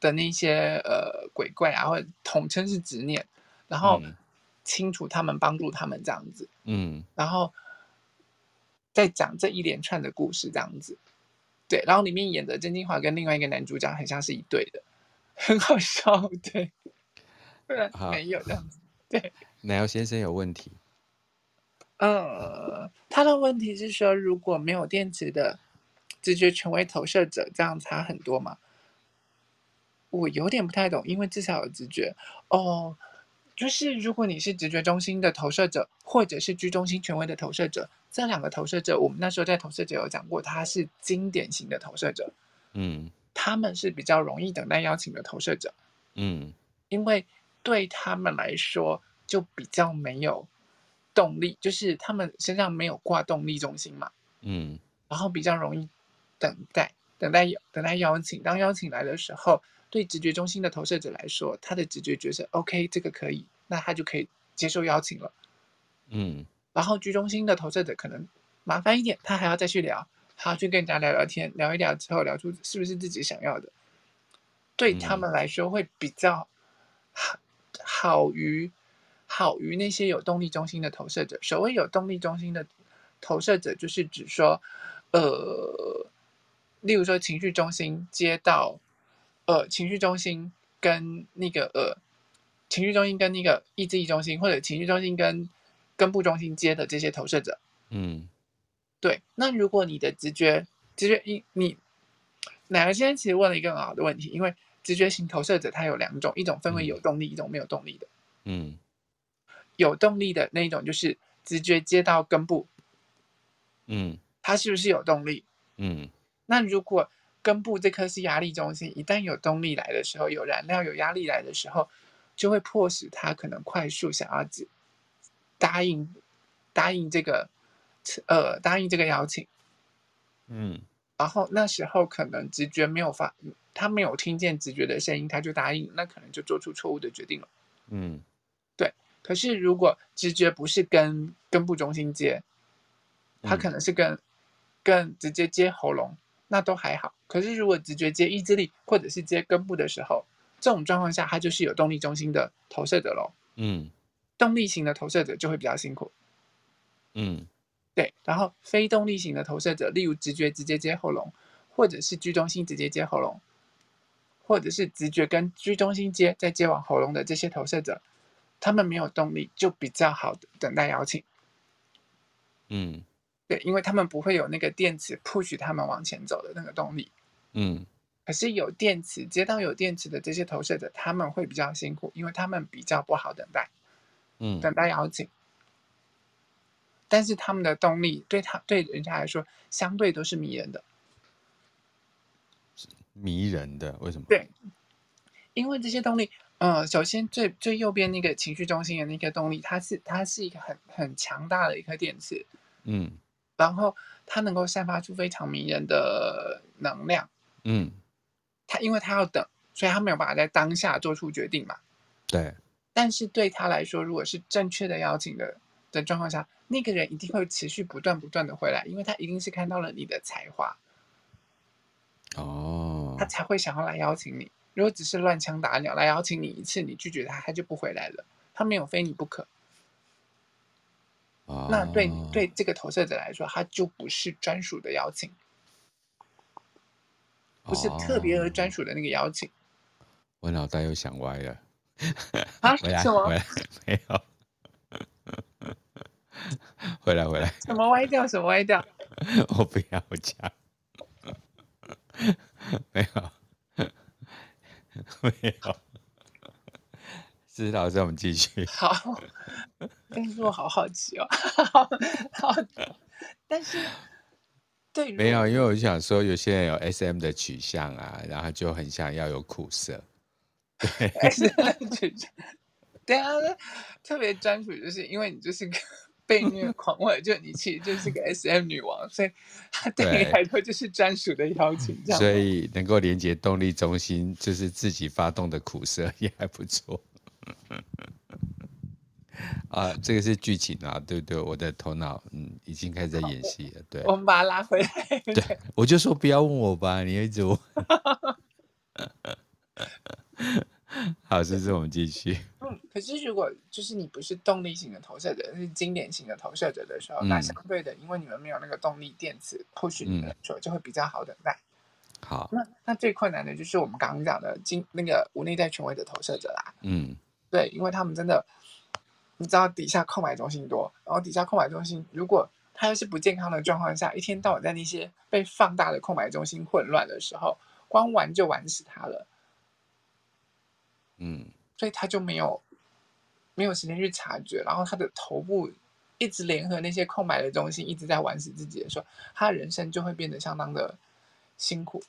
的那些呃鬼怪啊，或者统称是执念，然后清除他们，帮助他们这样子，嗯，然后再讲这一连串的故事这样子，对，然后里面演的曾庆华跟另外一个男主角很像是一对的，很好笑，对，不然没有这样子，对。奶油先生有问题。呃，他的问题是说，如果没有电池的直觉权威投射者，这样差很多吗？我有点不太懂，因为至少有直觉哦。就是如果你是直觉中心的投射者，或者是居中心权威的投射者，这两个投射者，我们那时候在投射者有讲过，他是经典型的投射者。嗯，他们是比较容易等待邀请的投射者。嗯，因为对他们来说。就比较没有动力，就是他们身上没有挂动力中心嘛，嗯，然后比较容易等待，等待等待邀请。当邀请来的时候，对直觉中心的投射者来说，他的直觉觉得 OK，这个可以，那他就可以接受邀请了，嗯。然后居中心的投射者可能麻烦一点，他还要再去聊，还要去跟人家聊聊天，聊一聊之后聊出是不是自己想要的，对他们来说会比较好，好于。好于那些有动力中心的投射者。所谓有动力中心的投射者，就是指说，呃，例如说情绪中心接到，呃，情绪中心跟那个呃，情绪中心跟那个意志力中心，或者情绪中心跟根部中心接的这些投射者。嗯，对。那如果你的直觉，直觉一你，奶奶今天其实问了一个很好的问题，因为直觉型投射者它有两种，一种分为有动力，嗯、一种没有动力的。嗯。有动力的那一种就是直觉接到根部，嗯，它是不是有动力？嗯，那如果根部这颗是压力中心，一旦有动力来的时候，有燃料、有压力来的时候，就会迫使他可能快速想要答应答应这个呃答应这个邀请，嗯，然后那时候可能直觉没有发，他没有听见直觉的声音，他就答应，那可能就做出错误的决定了，嗯。可是，如果直觉不是跟根部中心接，它可能是跟跟直接接喉咙，那都还好。可是，如果直觉接意志力或者是接根部的时候，这种状况下，它就是有动力中心的投射者喽。嗯，动力型的投射者就会比较辛苦。嗯，对。然后，非动力型的投射者，例如直觉直接接喉咙，或者是居中心直接接喉咙，或者是直觉跟居中心接再接往喉咙的这些投射者。他们没有动力，就比较好的等待邀请。嗯，对，因为他们不会有那个电池 push 他们往前走的那个动力。嗯，可是有电池接到有电池的这些投射者，他们会比较辛苦，因为他们比较不好等待。嗯，等待邀请，但是他们的动力对他对人家来说，相对都是迷人的。迷人的？为什么？对，因为这些动力。嗯，首先最最右边那个情绪中心的那个动力，它是它是一个很很强大的一颗电池，嗯，然后它能够散发出非常迷人的能量，嗯，它因为它要等，所以它没有办法在当下做出决定嘛，对。但是对他来说，如果是正确的邀请的的状况下，那个人一定会持续不断不断的回来，因为他一定是看到了你的才华，哦，他才会想要来邀请你。如果只是乱枪打鸟来邀请你一次，你拒绝他，他就不回来了。他没有非你不可。啊、那对对这个投射者来说，他就不是专属的邀请，不是特别而专属的那个邀请。我脑袋又想歪了。啊？回来什么？回来 没有？回来回来。什么歪掉？什么歪掉？我不要讲。没有。没有，知道，这我们继续。好，但是我好好奇哦，好，但是对，没有，因为我就想说，有些人有 SM 的取向啊，然后就很想要有苦涩。对，SM 的取向，对啊，特别专属，就是因为你就是个。被虐 狂，或者就你其实就是个 SM 女王，所以他对你来说就是专属的邀请，这样。所以能够连接动力中心，就是自己发动的苦涩也还不错。啊，这个是剧情啊，对不对？我的头脑嗯已经开始在演戏了，对。我们把它拉回来。对，我就说不要问我吧，你一直问。好，这次我们继续。嗯，可是如果就是你不是动力型的投射者，是经典型的投射者的时候，嗯、那相对的，因为你们没有那个动力电池 push 你们来说，就会比较好等待。好，那那最困难的就是我们刚刚讲的经那个无内在权威的投射者啦。嗯，对，因为他们真的，你知道底下空白中心多，然后底下空白中心如果他又是不健康的状况下，一天到晚在那些被放大的空白中心混乱的时候，光玩就玩死他了。嗯，所以他就没有没有时间去察觉，然后他的头部一直联合那些空白的中心，一直在玩死自己的时候，他人生就会变得相当的辛苦。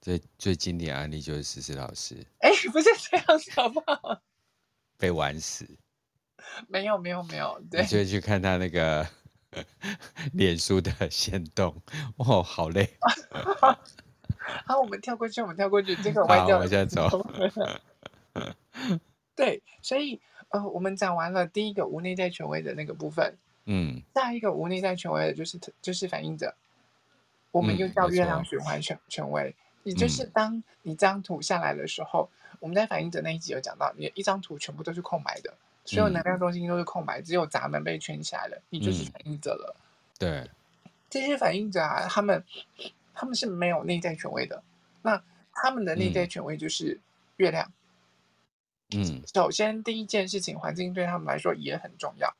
最最经典案例就是思思老师，哎，不是这样子好不好？被玩死？没有没有没有，对，你就去看他那个 脸书的行动，哦，好累。好，我们跳过去，我们跳过去，这个歪掉，往下走。对，所以呃，我们讲完了第一个无内在权威的那个部分，嗯，下一个无内在权威的就是就是反映者，我们又叫月亮循环权权威，也就是当你这张图下来的时候，嗯、我们在反映者那一集有讲到，你一张图全部都是空白的，所有能量中心都是空白，只有闸门被圈起来了，你就是反映者了。对，这些反应者啊，他们他们是没有内在权威的，那他们的内在权威就是月亮。嗯，首先第一件事情，环境对他们来说也很重要。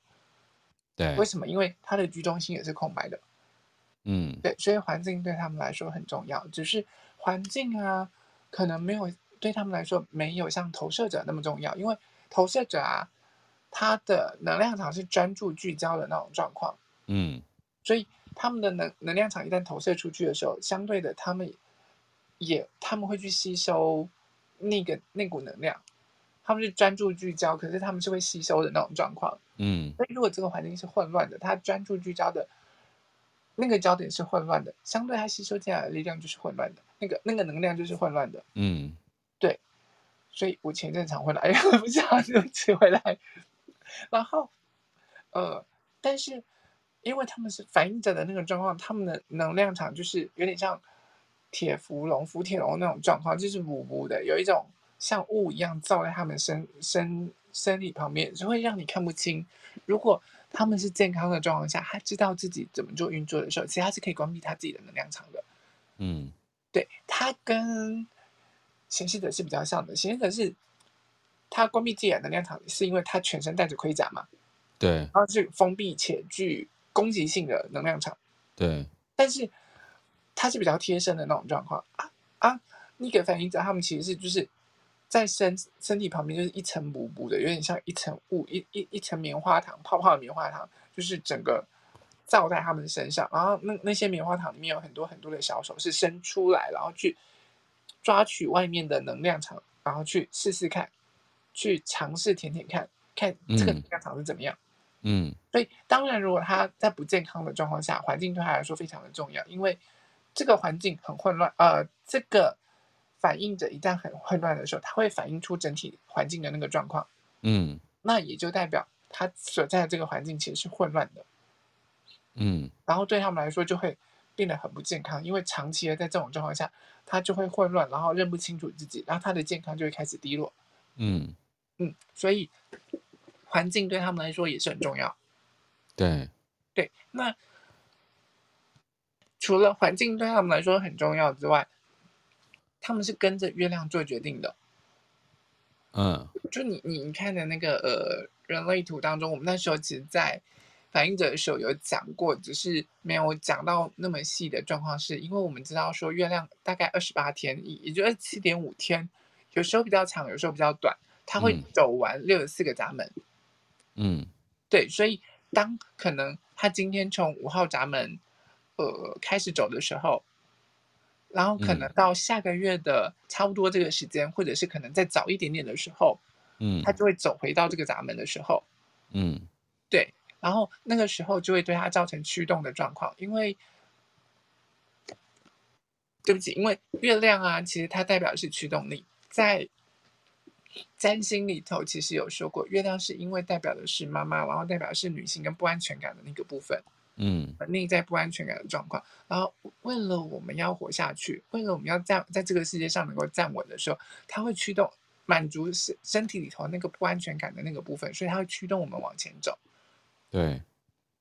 对，为什么？因为他的居中心也是空白的。嗯，对，所以环境对他们来说很重要。只是环境啊，可能没有对他们来说没有像投射者那么重要，因为投射者啊，他的能量场是专注聚焦的那种状况。嗯，所以他们的能能量场一旦投射出去的时候，相对的，他们也他们会去吸收那个那股能量。他们是专注聚焦，可是他们是会吸收的那种状况。嗯，所以如果这个环境是混乱的，他专注聚焦的那个焦点是混乱的，相对他吸收进来的力量就是混乱的，那个那个能量就是混乱的。嗯，对。所以我前阵常会来，不知道就吃回来。然后，呃，但是因为他们是反应者的那个状况，他们的能量场就是有点像铁氟龙、氟铁龙那种状况，就是模糊的，有一种。像雾一样罩在他们身身身体旁边，就会让你看不清。如果他们是健康的状况下，他知道自己怎么做运作的时候，其实他是可以关闭他自己的能量场的。嗯，对，他跟显示者是比较像的。显示者是他关闭自己的能量场，是因为他全身带着盔甲嘛？对，然后是封闭且具攻击性的能量场。对，但是他是比较贴身的那种状况啊啊！那个反映者他们其实是就是。在身身体旁边就是一层薄薄的，有点像一层雾，一一一层棉花糖，泡泡的棉花糖，就是整个罩在他们身上。然后那那些棉花糖里面有很多很多的小手是伸出来，然后去抓取外面的能量场，然后去试试看，去尝试舔舔看看这个能量场是怎么样。嗯，所以当然，如果他在不健康的状况下，环境对他来说非常的重要，因为这个环境很混乱，呃，这个。反映着一旦很混乱的时候，它会反映出整体环境的那个状况。嗯，那也就代表他所在的这个环境其实是混乱的。嗯，然后对他们来说就会变得很不健康，因为长期的在这种状况下，他就会混乱，然后认不清楚自己，然后他的健康就会开始低落。嗯嗯，所以环境对他们来说也是很重要。对对，那除了环境对他们来说很重要之外，他们是跟着月亮做决定的，嗯，就你你你看的那个呃人类图当中，我们那时候其实，在反应者的时候有讲过，只是没有讲到那么细的状况，是因为我们知道说月亮大概二十八天，也也就二十七点五天，有时候比较长，有时候比较短，它会走完六十四个闸门。嗯，对，所以当可能他今天从五号闸门，呃，开始走的时候，然后可能到下个月的差不多这个时间，嗯、或者是可能再早一点点的时候，嗯，他就会走回到这个闸门的时候，嗯，对，然后那个时候就会对他造成驱动的状况，因为。对不起，因为月亮啊，其实它代表的是驱动力。在占星里头，其实有说过，月亮是因为代表的是妈妈，然后代表的是女性跟不安全感的那个部分，嗯，内在不安全感的状况。然后为了我们要活下去，为了我们要站在这个世界上能够站稳的时候，它会驱动满足身身体里头那个不安全感的那个部分，所以它会驱动我们往前走。对，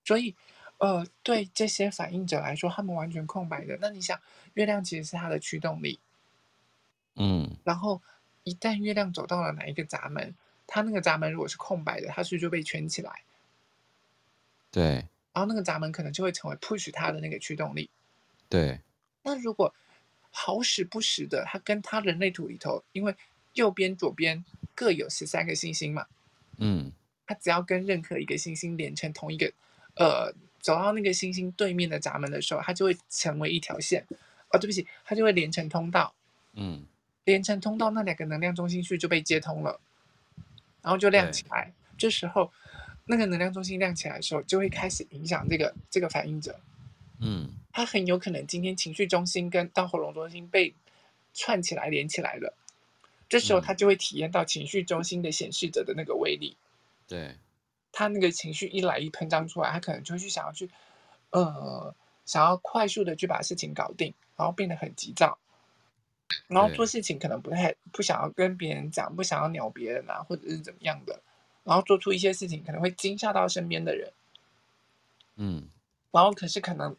所以。呃，对这些反应者来说，他们完全空白的。那你想，月亮其实是它的驱动力，嗯。然后一旦月亮走到了哪一个闸门，它那个闸门如果是空白的，它是不是就被圈起来？对。然后那个闸门可能就会成为 push 他的那个驱动力。对。那如果好死不死的，它跟它人类图里头，因为右边、左边各有十三个星星嘛，嗯，它只要跟任何一个星星连成同一个，呃。走到那个星星对面的闸门的时候，它就会成为一条线。哦，对不起，它就会连成通道。嗯，连成通道，那两个能量中心区就被接通了，然后就亮起来。这时候，那个能量中心亮起来的时候，就会开始影响这个这个反应者。嗯，他很有可能今天情绪中心跟到喉咙中心被串起来连起来了。这时候，他就会体验到情绪中心的显示者的那个威力。对。他那个情绪一来一喷张出来，他可能就会去想要去，呃，想要快速的去把事情搞定，然后变得很急躁，然后做事情可能不太不想要跟别人讲，不想要鸟别人啊，或者是怎么样的，然后做出一些事情可能会惊吓到身边的人，嗯，然后可是可能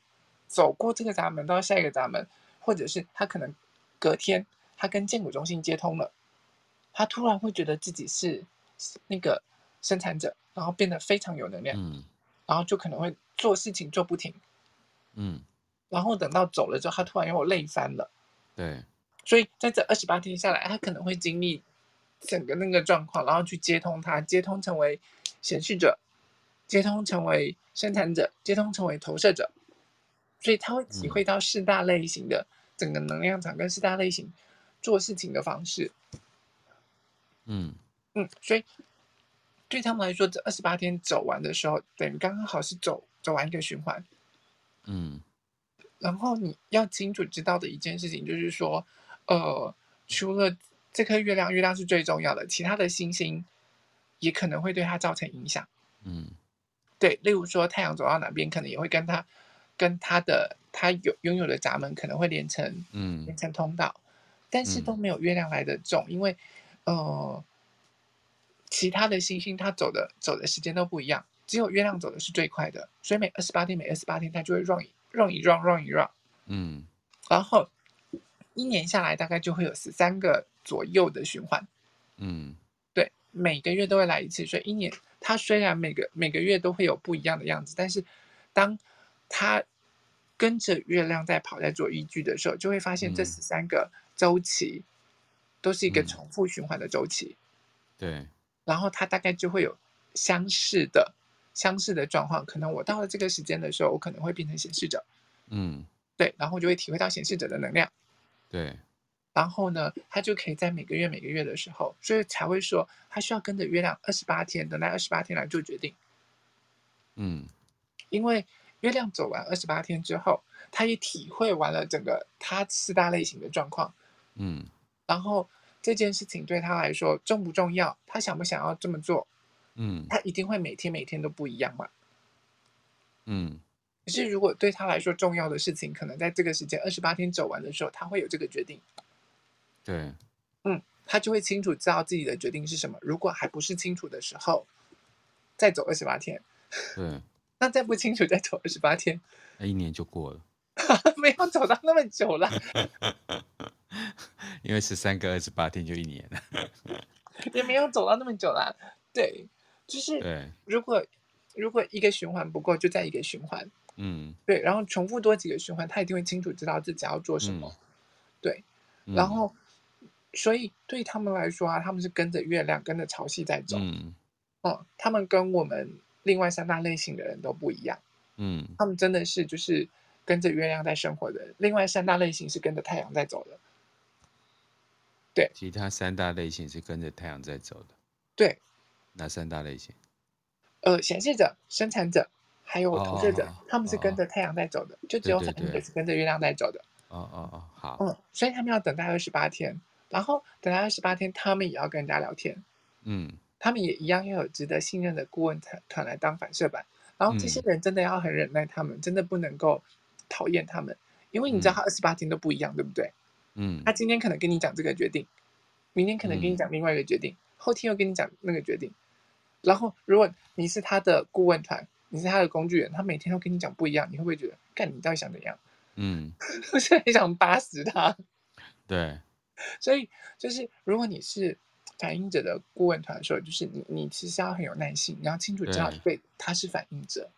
走过这个闸门到下一个闸门，或者是他可能隔天他跟建骨中心接通了，他突然会觉得自己是那个生产者。然后变得非常有能量，嗯，然后就可能会做事情做不停，嗯，然后等到走了之后，他突然又累翻了，对，所以在这二十八天下来，他可能会经历整个那个状况，然后去接通它，接通成为显示者，接通成为生产者，接通成为投射者，所以他会体会到四大类型的整个能量场跟四大类型做事情的方式，嗯嗯，所以。对他们来说，这二十八天走完的时候，等于刚刚好是走走完一个循环。嗯，然后你要清楚知道的一件事情就是说，呃，除了这颗月亮，月亮是最重要的，其他的星星也可能会对它造成影响。嗯，对，例如说太阳走到哪边，可能也会跟它跟它的它有拥有的闸门可能会连成，嗯，连成通道，但是都没有月亮来的重，因为，呃。其他的星星它走的走的时间都不一样，只有月亮走的是最快的，所以每二十八天每二十八天它就会 run run 一 run run 一 run，嗯，然后一年下来大概就会有十三个左右的循环，嗯，对，每个月都会来一次，所以一年它虽然每个每个月都会有不一样的样子，但是当它跟着月亮在跑在做依据的时候，就会发现这十三个周期都是一个重复循环的周期，对。然后它大概就会有相似的、相似的状况。可能我到了这个时间的时候，我可能会变成显示者，嗯，对，然后就会体会到显示者的能量，对。然后呢，他就可以在每个月、每个月的时候，所以才会说他需要跟着月亮二十八天，等待二十八天来做决定。嗯，因为月亮走完二十八天之后，他也体会完了整个他四大类型的状况，嗯，然后。这件事情对他来说重不重要？他想不想要这么做？嗯，他一定会每天每天都不一样嘛。嗯，可是如果对他来说重要的事情，可能在这个时间二十八天走完的时候，他会有这个决定。对，嗯，他就会清楚知道自己的决定是什么。如果还不是清楚的时候，再走二十八天。对，那再不清楚再走二十八天，那一年就过了。没有走到那么久了。因为十三个二十八天就一年了，也没有走到那么久啦。对，就是对。如果如果一个循环不够，就再一个循环。嗯，对。然后重复多几个循环，他一定会清楚知道自己要做什么。嗯、对。然后所以对他们来说啊，他们是跟着月亮、跟着潮汐在走。嗯，哦，他们跟我们另外三大类型的人都不一样。嗯，他们真的是就是跟着月亮在生活的人。另外三大类型是跟着太阳在走的。对，其他三大类型是跟着太阳在走的。对，哪三大类型？呃，显示者、生产者还有投射者，哦、他们是跟着太阳在走的，哦、就只有反应者是跟着月亮在走的。哦哦哦，好。嗯，所以他们要等待二十八天，然后等待二十八天，他们也要跟人家聊天。嗯，他们也一样要有值得信任的顾问团团来当反射板，然后这些人真的要很忍耐他们，嗯、真的不能够讨厌他们，因为你知道他二十八天都不一样，嗯、对不对？嗯，他今天可能跟你讲这个决定，明天可能跟你讲另外一个决定，嗯、后天又跟你讲那个决定。然后，如果你是他的顾问团，你是他的工具人，他每天都跟你讲不一样，你会不会觉得，干你到底想怎样？嗯，我现在很想扒死他。对，所以就是如果你是反应者的顾问团的时候，就是你你其实要很有耐心，你要清楚知道，对，他是反应者，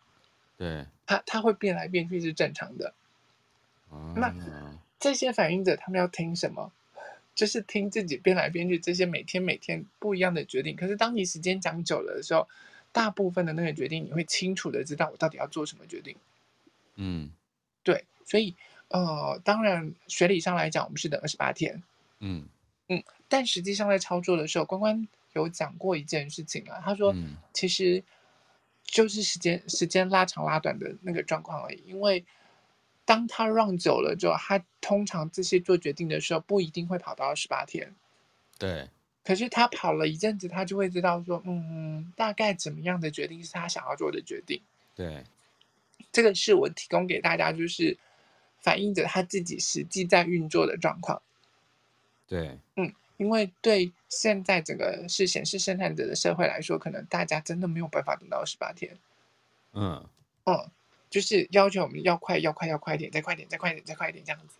对，他他会变来变去是正常的。哦、那这些反应者他们要听什么？就是听自己变来变去这些每天每天不一样的决定。可是当你时间讲久了的时候，大部分的那个决定你会清楚的知道我到底要做什么决定。嗯，对，所以呃，当然学理上来讲，我们是等二十八天。嗯嗯，但实际上在操作的时候，关关有讲过一件事情啊，他说，其实就是时间时间拉长拉短的那个状况而已，因为。当他 run 久了之后，他通常这些做决定的时候不一定会跑到二十八天。对。可是他跑了一阵子，他就会知道说，嗯，大概怎么样的决定是他想要做的决定。对。这个是我提供给大家，就是反映着他自己实际在运作的状况。对。嗯，因为对现在整个是显示生产者的社会来说，可能大家真的没有办法等到二十八天。嗯。嗯。就是要求我们要快，要快，要快一点，再快一点，再快一点，再快一点，这样子。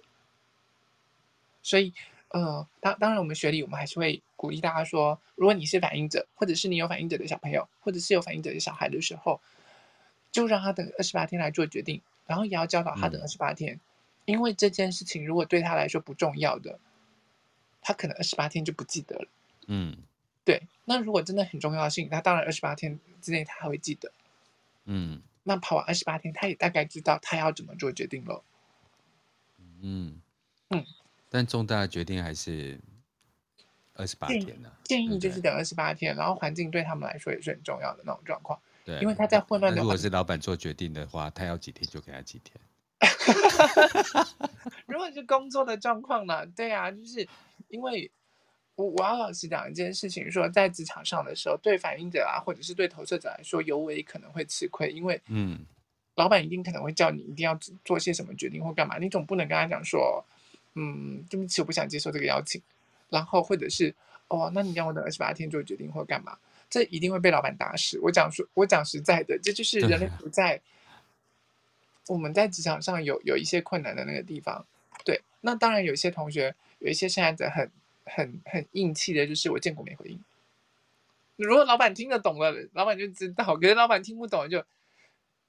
所以，呃，当当然，我们学理，我们还是会鼓励大家说，如果你是反应者，或者是你有反应者的小朋友，或者是有反应者的小孩的时候，就让他等二十八天来做决定，然后也要教导他等二十八天，嗯、因为这件事情如果对他来说不重要的，他可能二十八天就不记得了。嗯，对。那如果真的很重要的事情，他当然二十八天之内他还会记得。嗯。那跑完二十八天，他也大概知道他要怎么做决定了。嗯嗯，但重大的决定还是二十八天呢、啊。建议就是等二十八天，然后环境对他们来说也是很重要的那种状况。对，因为他在混乱的。如果是老板做决定的话，他要几天就给他几天。如果是工作的状况呢？对啊，就是因为。我我要老实讲一件事情，说在职场上的时候，对反映者啊，或者是对投射者来说，尤为可能会吃亏，因为嗯，老板一定可能会叫你一定要做些什么决定或干嘛，你总不能跟他讲说，嗯，对不起，我不想接受这个邀请，然后或者是哦，那你让我等二十八天做决定或干嘛，这一定会被老板打死。我讲说，我讲实在的，这就是人类不在我们在职场上有有一些困难的那个地方。对，那当然有一些同学，有一些生产者很。很很硬气的，就是我见过没回应。如果老板听得懂了，老板就知道；可是老板听不懂，就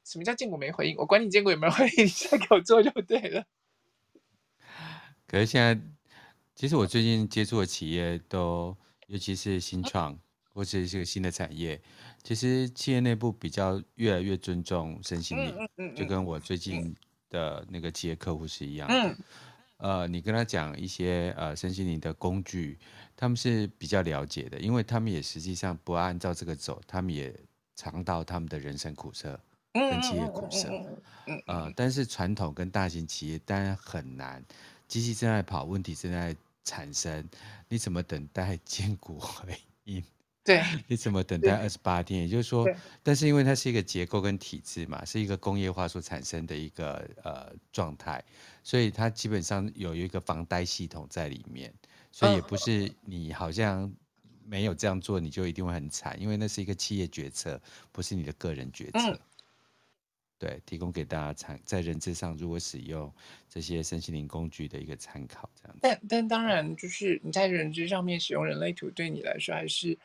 什么叫见过没回应？我管你见过有没有回应，你再给我做就对了。可是现在，其实我最近接触的企业都，尤其是新创或者是一个新的产业，其实企业内部比较越来越尊重身心灵，嗯嗯嗯、就跟我最近的那个企业客户是一样的。嗯呃，你跟他讲一些呃身心灵的工具，他们是比较了解的，因为他们也实际上不按照这个走，他们也尝到他们的人生苦涩跟企业苦涩。呃，但是传统跟大型企业当然很难，机器正在跑，问题正在产生，你怎么等待 坚固回应？对，你怎么等待二十八天？也就是说，但是因为它是一个结构跟体制嘛，是一个工业化所产生的一个呃状态，所以它基本上有一个防呆系统在里面，所以也不是你好像没有这样做你就一定会很惨，因为那是一个企业决策，不是你的个人决策。嗯、对，提供给大家参在认知上如果使用这些身心灵工具的一个参考，这样。但但当然就是你在认知上面使用人类图，对你来说还是。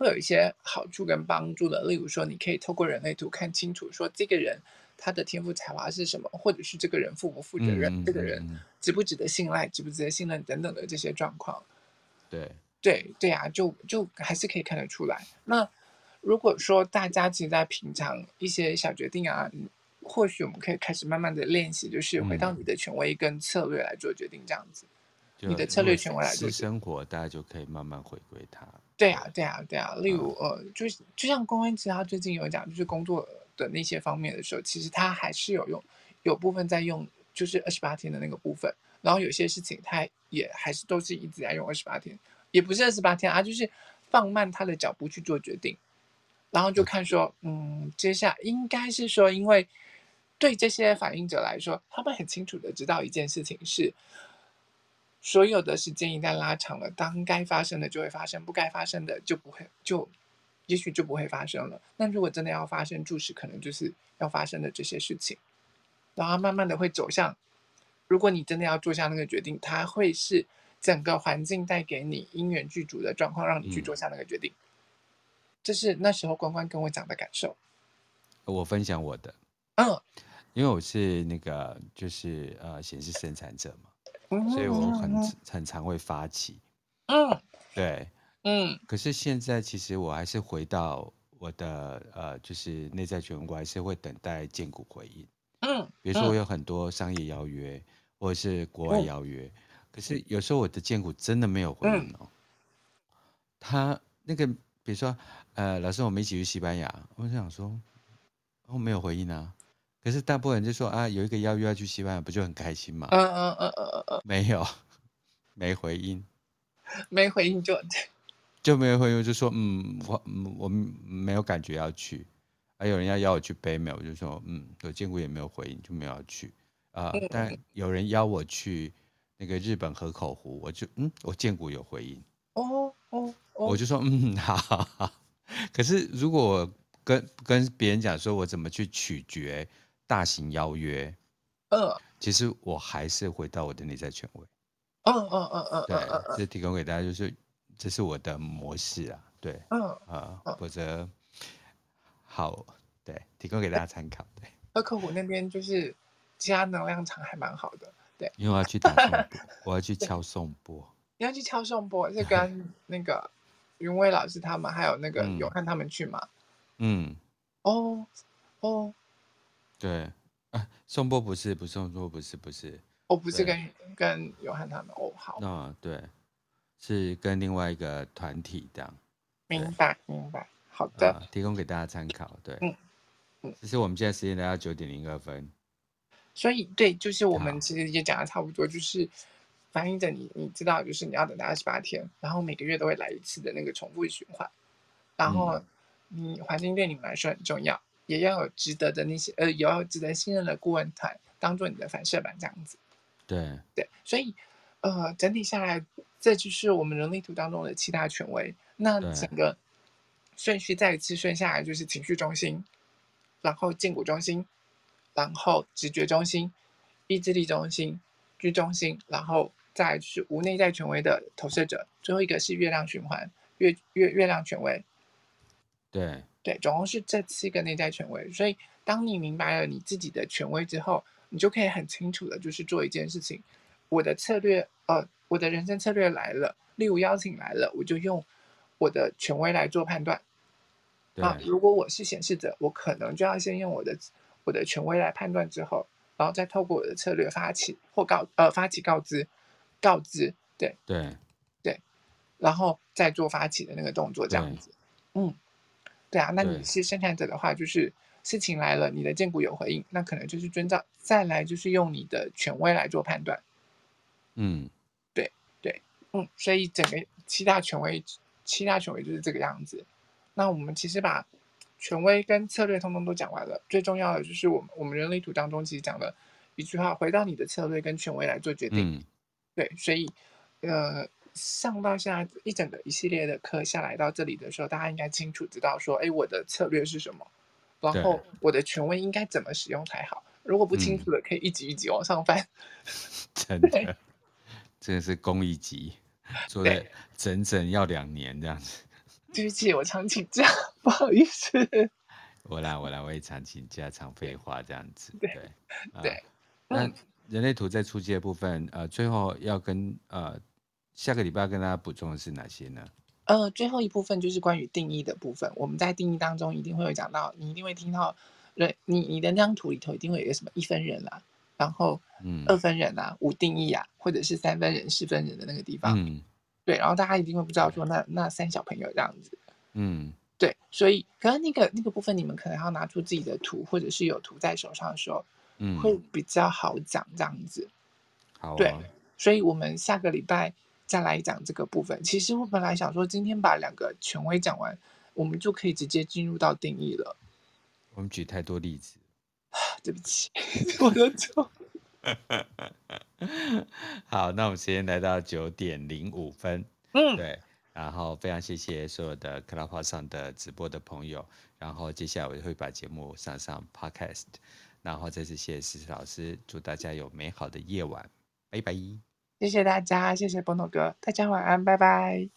会有一些好处跟帮助的，例如说，你可以透过人类图看清楚，说这个人他的天赋才华是什么，或者是这个人负不负责任，嗯、这个人值不值得信赖，值不值得信任等等的这些状况。对对对啊，就就还是可以看得出来。那如果说大家其实，在平常一些小决定啊，或许我们可以开始慢慢的练习，就是回到你的权威跟策略来做决定，这样子。你的策略权威来做生活，大家就可以慢慢回归它。对啊，对啊，对啊。例如，呃，就就像公安，其实他最近有讲，就是工作的那些方面的时候，其实他还是有用，有部分在用，就是二十八天的那个部分。然后有些事情，他也还是都是一直在用二十八天，也不是二十八天啊，就是放慢他的脚步去做决定。然后就看说，嗯，接下来应该是说，因为对这些反应者来说，他们很清楚的知道一件事情是。所有的时间一旦拉长了，当该发生的就会发生，不该发生的就不会，就也许就不会发生了。那如果真的要发生，注视可能就是要发生的这些事情，然后慢慢的会走向。如果你真的要做下那个决定，它会是整个环境带给你因缘具足的状况，让你去做下那个决定。嗯、这是那时候关关跟我讲的感受。我分享我的，嗯，因为我是那个就是呃显示生产者嘛。所以我很很常会发起，嗯，对，嗯，可是现在其实我还是回到我的呃，就是内在权威，我还是会等待建股回应，嗯，比如说我有很多商业邀约或者是国外邀约，可是有时候我的建股真的没有回应哦，他那个比如说呃，老师我们一起去西班牙，我就想说，我没有回应啊。可是大部分人就说啊，有一个邀约要去西班牙，不就很开心吗？嗯嗯嗯嗯嗯嗯，没有，没回应，没回应就就没有回应，就说嗯，我我没有感觉要去。还有人要邀我去北美，我就说嗯，我见过也没有回应，就没有要去啊。但有人邀我去那个日本河口湖，我就嗯，我见过有回应。哦哦，哦我就说嗯，好好好。可是如果我跟跟别人讲说我怎么去取决。大型邀约，嗯，其实我还是回到我的内在权威，嗯嗯嗯嗯，对，这提供给大家就是这是我的模式啊，对，嗯。啊，否则好，对，提供给大家参考，对。那客户那边就是加能量场还蛮好的，对，因为我要去打颂钵，我要去敲颂钵，你要去敲颂钵，是跟那个云威老师他们还有那个永汉他们去吗？嗯，哦哦。对，啊，宋波不是，不是宋波，不是，不是，哦，不是跟跟永汉他们，哦，好，那对，是跟另外一个团体这样，明白，明白，好的，提供给大家参考，对，嗯。嗯，其实我们现在时间来到九点零二分，所以对，就是我们其实也讲的差不多，就是反映着你，你知道，就是你要等待二十八天，然后每个月都会来一次的那个重复循环，然后嗯。环境对你们来说很重要。也要有值得的那些，呃，也要有值得信任的顾问团，当做你的反射板这样子。对对，所以，呃，整体下来，这就是我们人力图当中的七大权威。那整个顺序再一次顺下来，就是情绪中心，然后胫骨中心，然后直觉中心，意志力中心，居中心，然后再就是无内在权威的投射者，最后一个是月亮循环，月月月亮权威。对。对，总共是这七个内在权威，所以当你明白了你自己的权威之后，你就可以很清楚的，就是做一件事情。我的策略，呃，我的人生策略来了，例如邀请来了，我就用我的权威来做判断。对啊，如果我是显示者，我可能就要先用我的我的权威来判断之后，然后再透过我的策略发起或告呃发起告知，告知，对对对，然后再做发起的那个动作，这样子，嗯。对啊，那你是生产者的话，就是事情来了，你的荐骨有回应，那可能就是遵照，再来就是用你的权威来做判断。嗯，对对，嗯，所以整个七大权威，七大权威就是这个样子。那我们其实把权威跟策略通通都讲完了，最重要的就是我们我们人类图当中其实讲了一句话：回到你的策略跟权威来做决定。嗯、对，所以呃。上到现在一整个一系列的课下来到这里的时候，大家应该清楚知道说，哎，我的策略是什么，然后我的权威应该怎么使用才好。如果不清楚的，可以一级一级往上翻。嗯、真的，真的是公益级，做的整整要两年这样子。对不起，我常请假，不好意思。我来，我来，我也常请假，常废话这样子。对对。那人类图在初阶的部分，呃，最后要跟呃。下个礼拜要跟大家补充的是哪些呢？呃，最后一部分就是关于定义的部分。我们在定义当中一定会有讲到，你一定会听到，对，你你的那张图里头一定会有一个什么一分人啊，然后嗯，二分人啊，无定义啊，或者是三分人、四分人的那个地方，嗯，对，然后大家一定会不知道说那那三小朋友这样子，嗯，对，所以可能那个那个部分你们可能要拿出自己的图，或者是有图在手上的时候，嗯，会比较好讲这样子，好、哦，对，所以我们下个礼拜。再来讲这个部分，其实我本来想说，今天把两个权威讲完，我们就可以直接进入到定义了。我们举太多例子，对不起，我的错。好，那我们时间来到九点零五分，嗯，对，然后非常谢谢所有的 Clubhouse 上的直播的朋友，然后接下来我会把节目上上 Podcast，然后再次谢谢思思老师，祝大家有美好的夜晚，拜拜。谢谢大家，谢谢波诺哥，大家晚安，拜拜。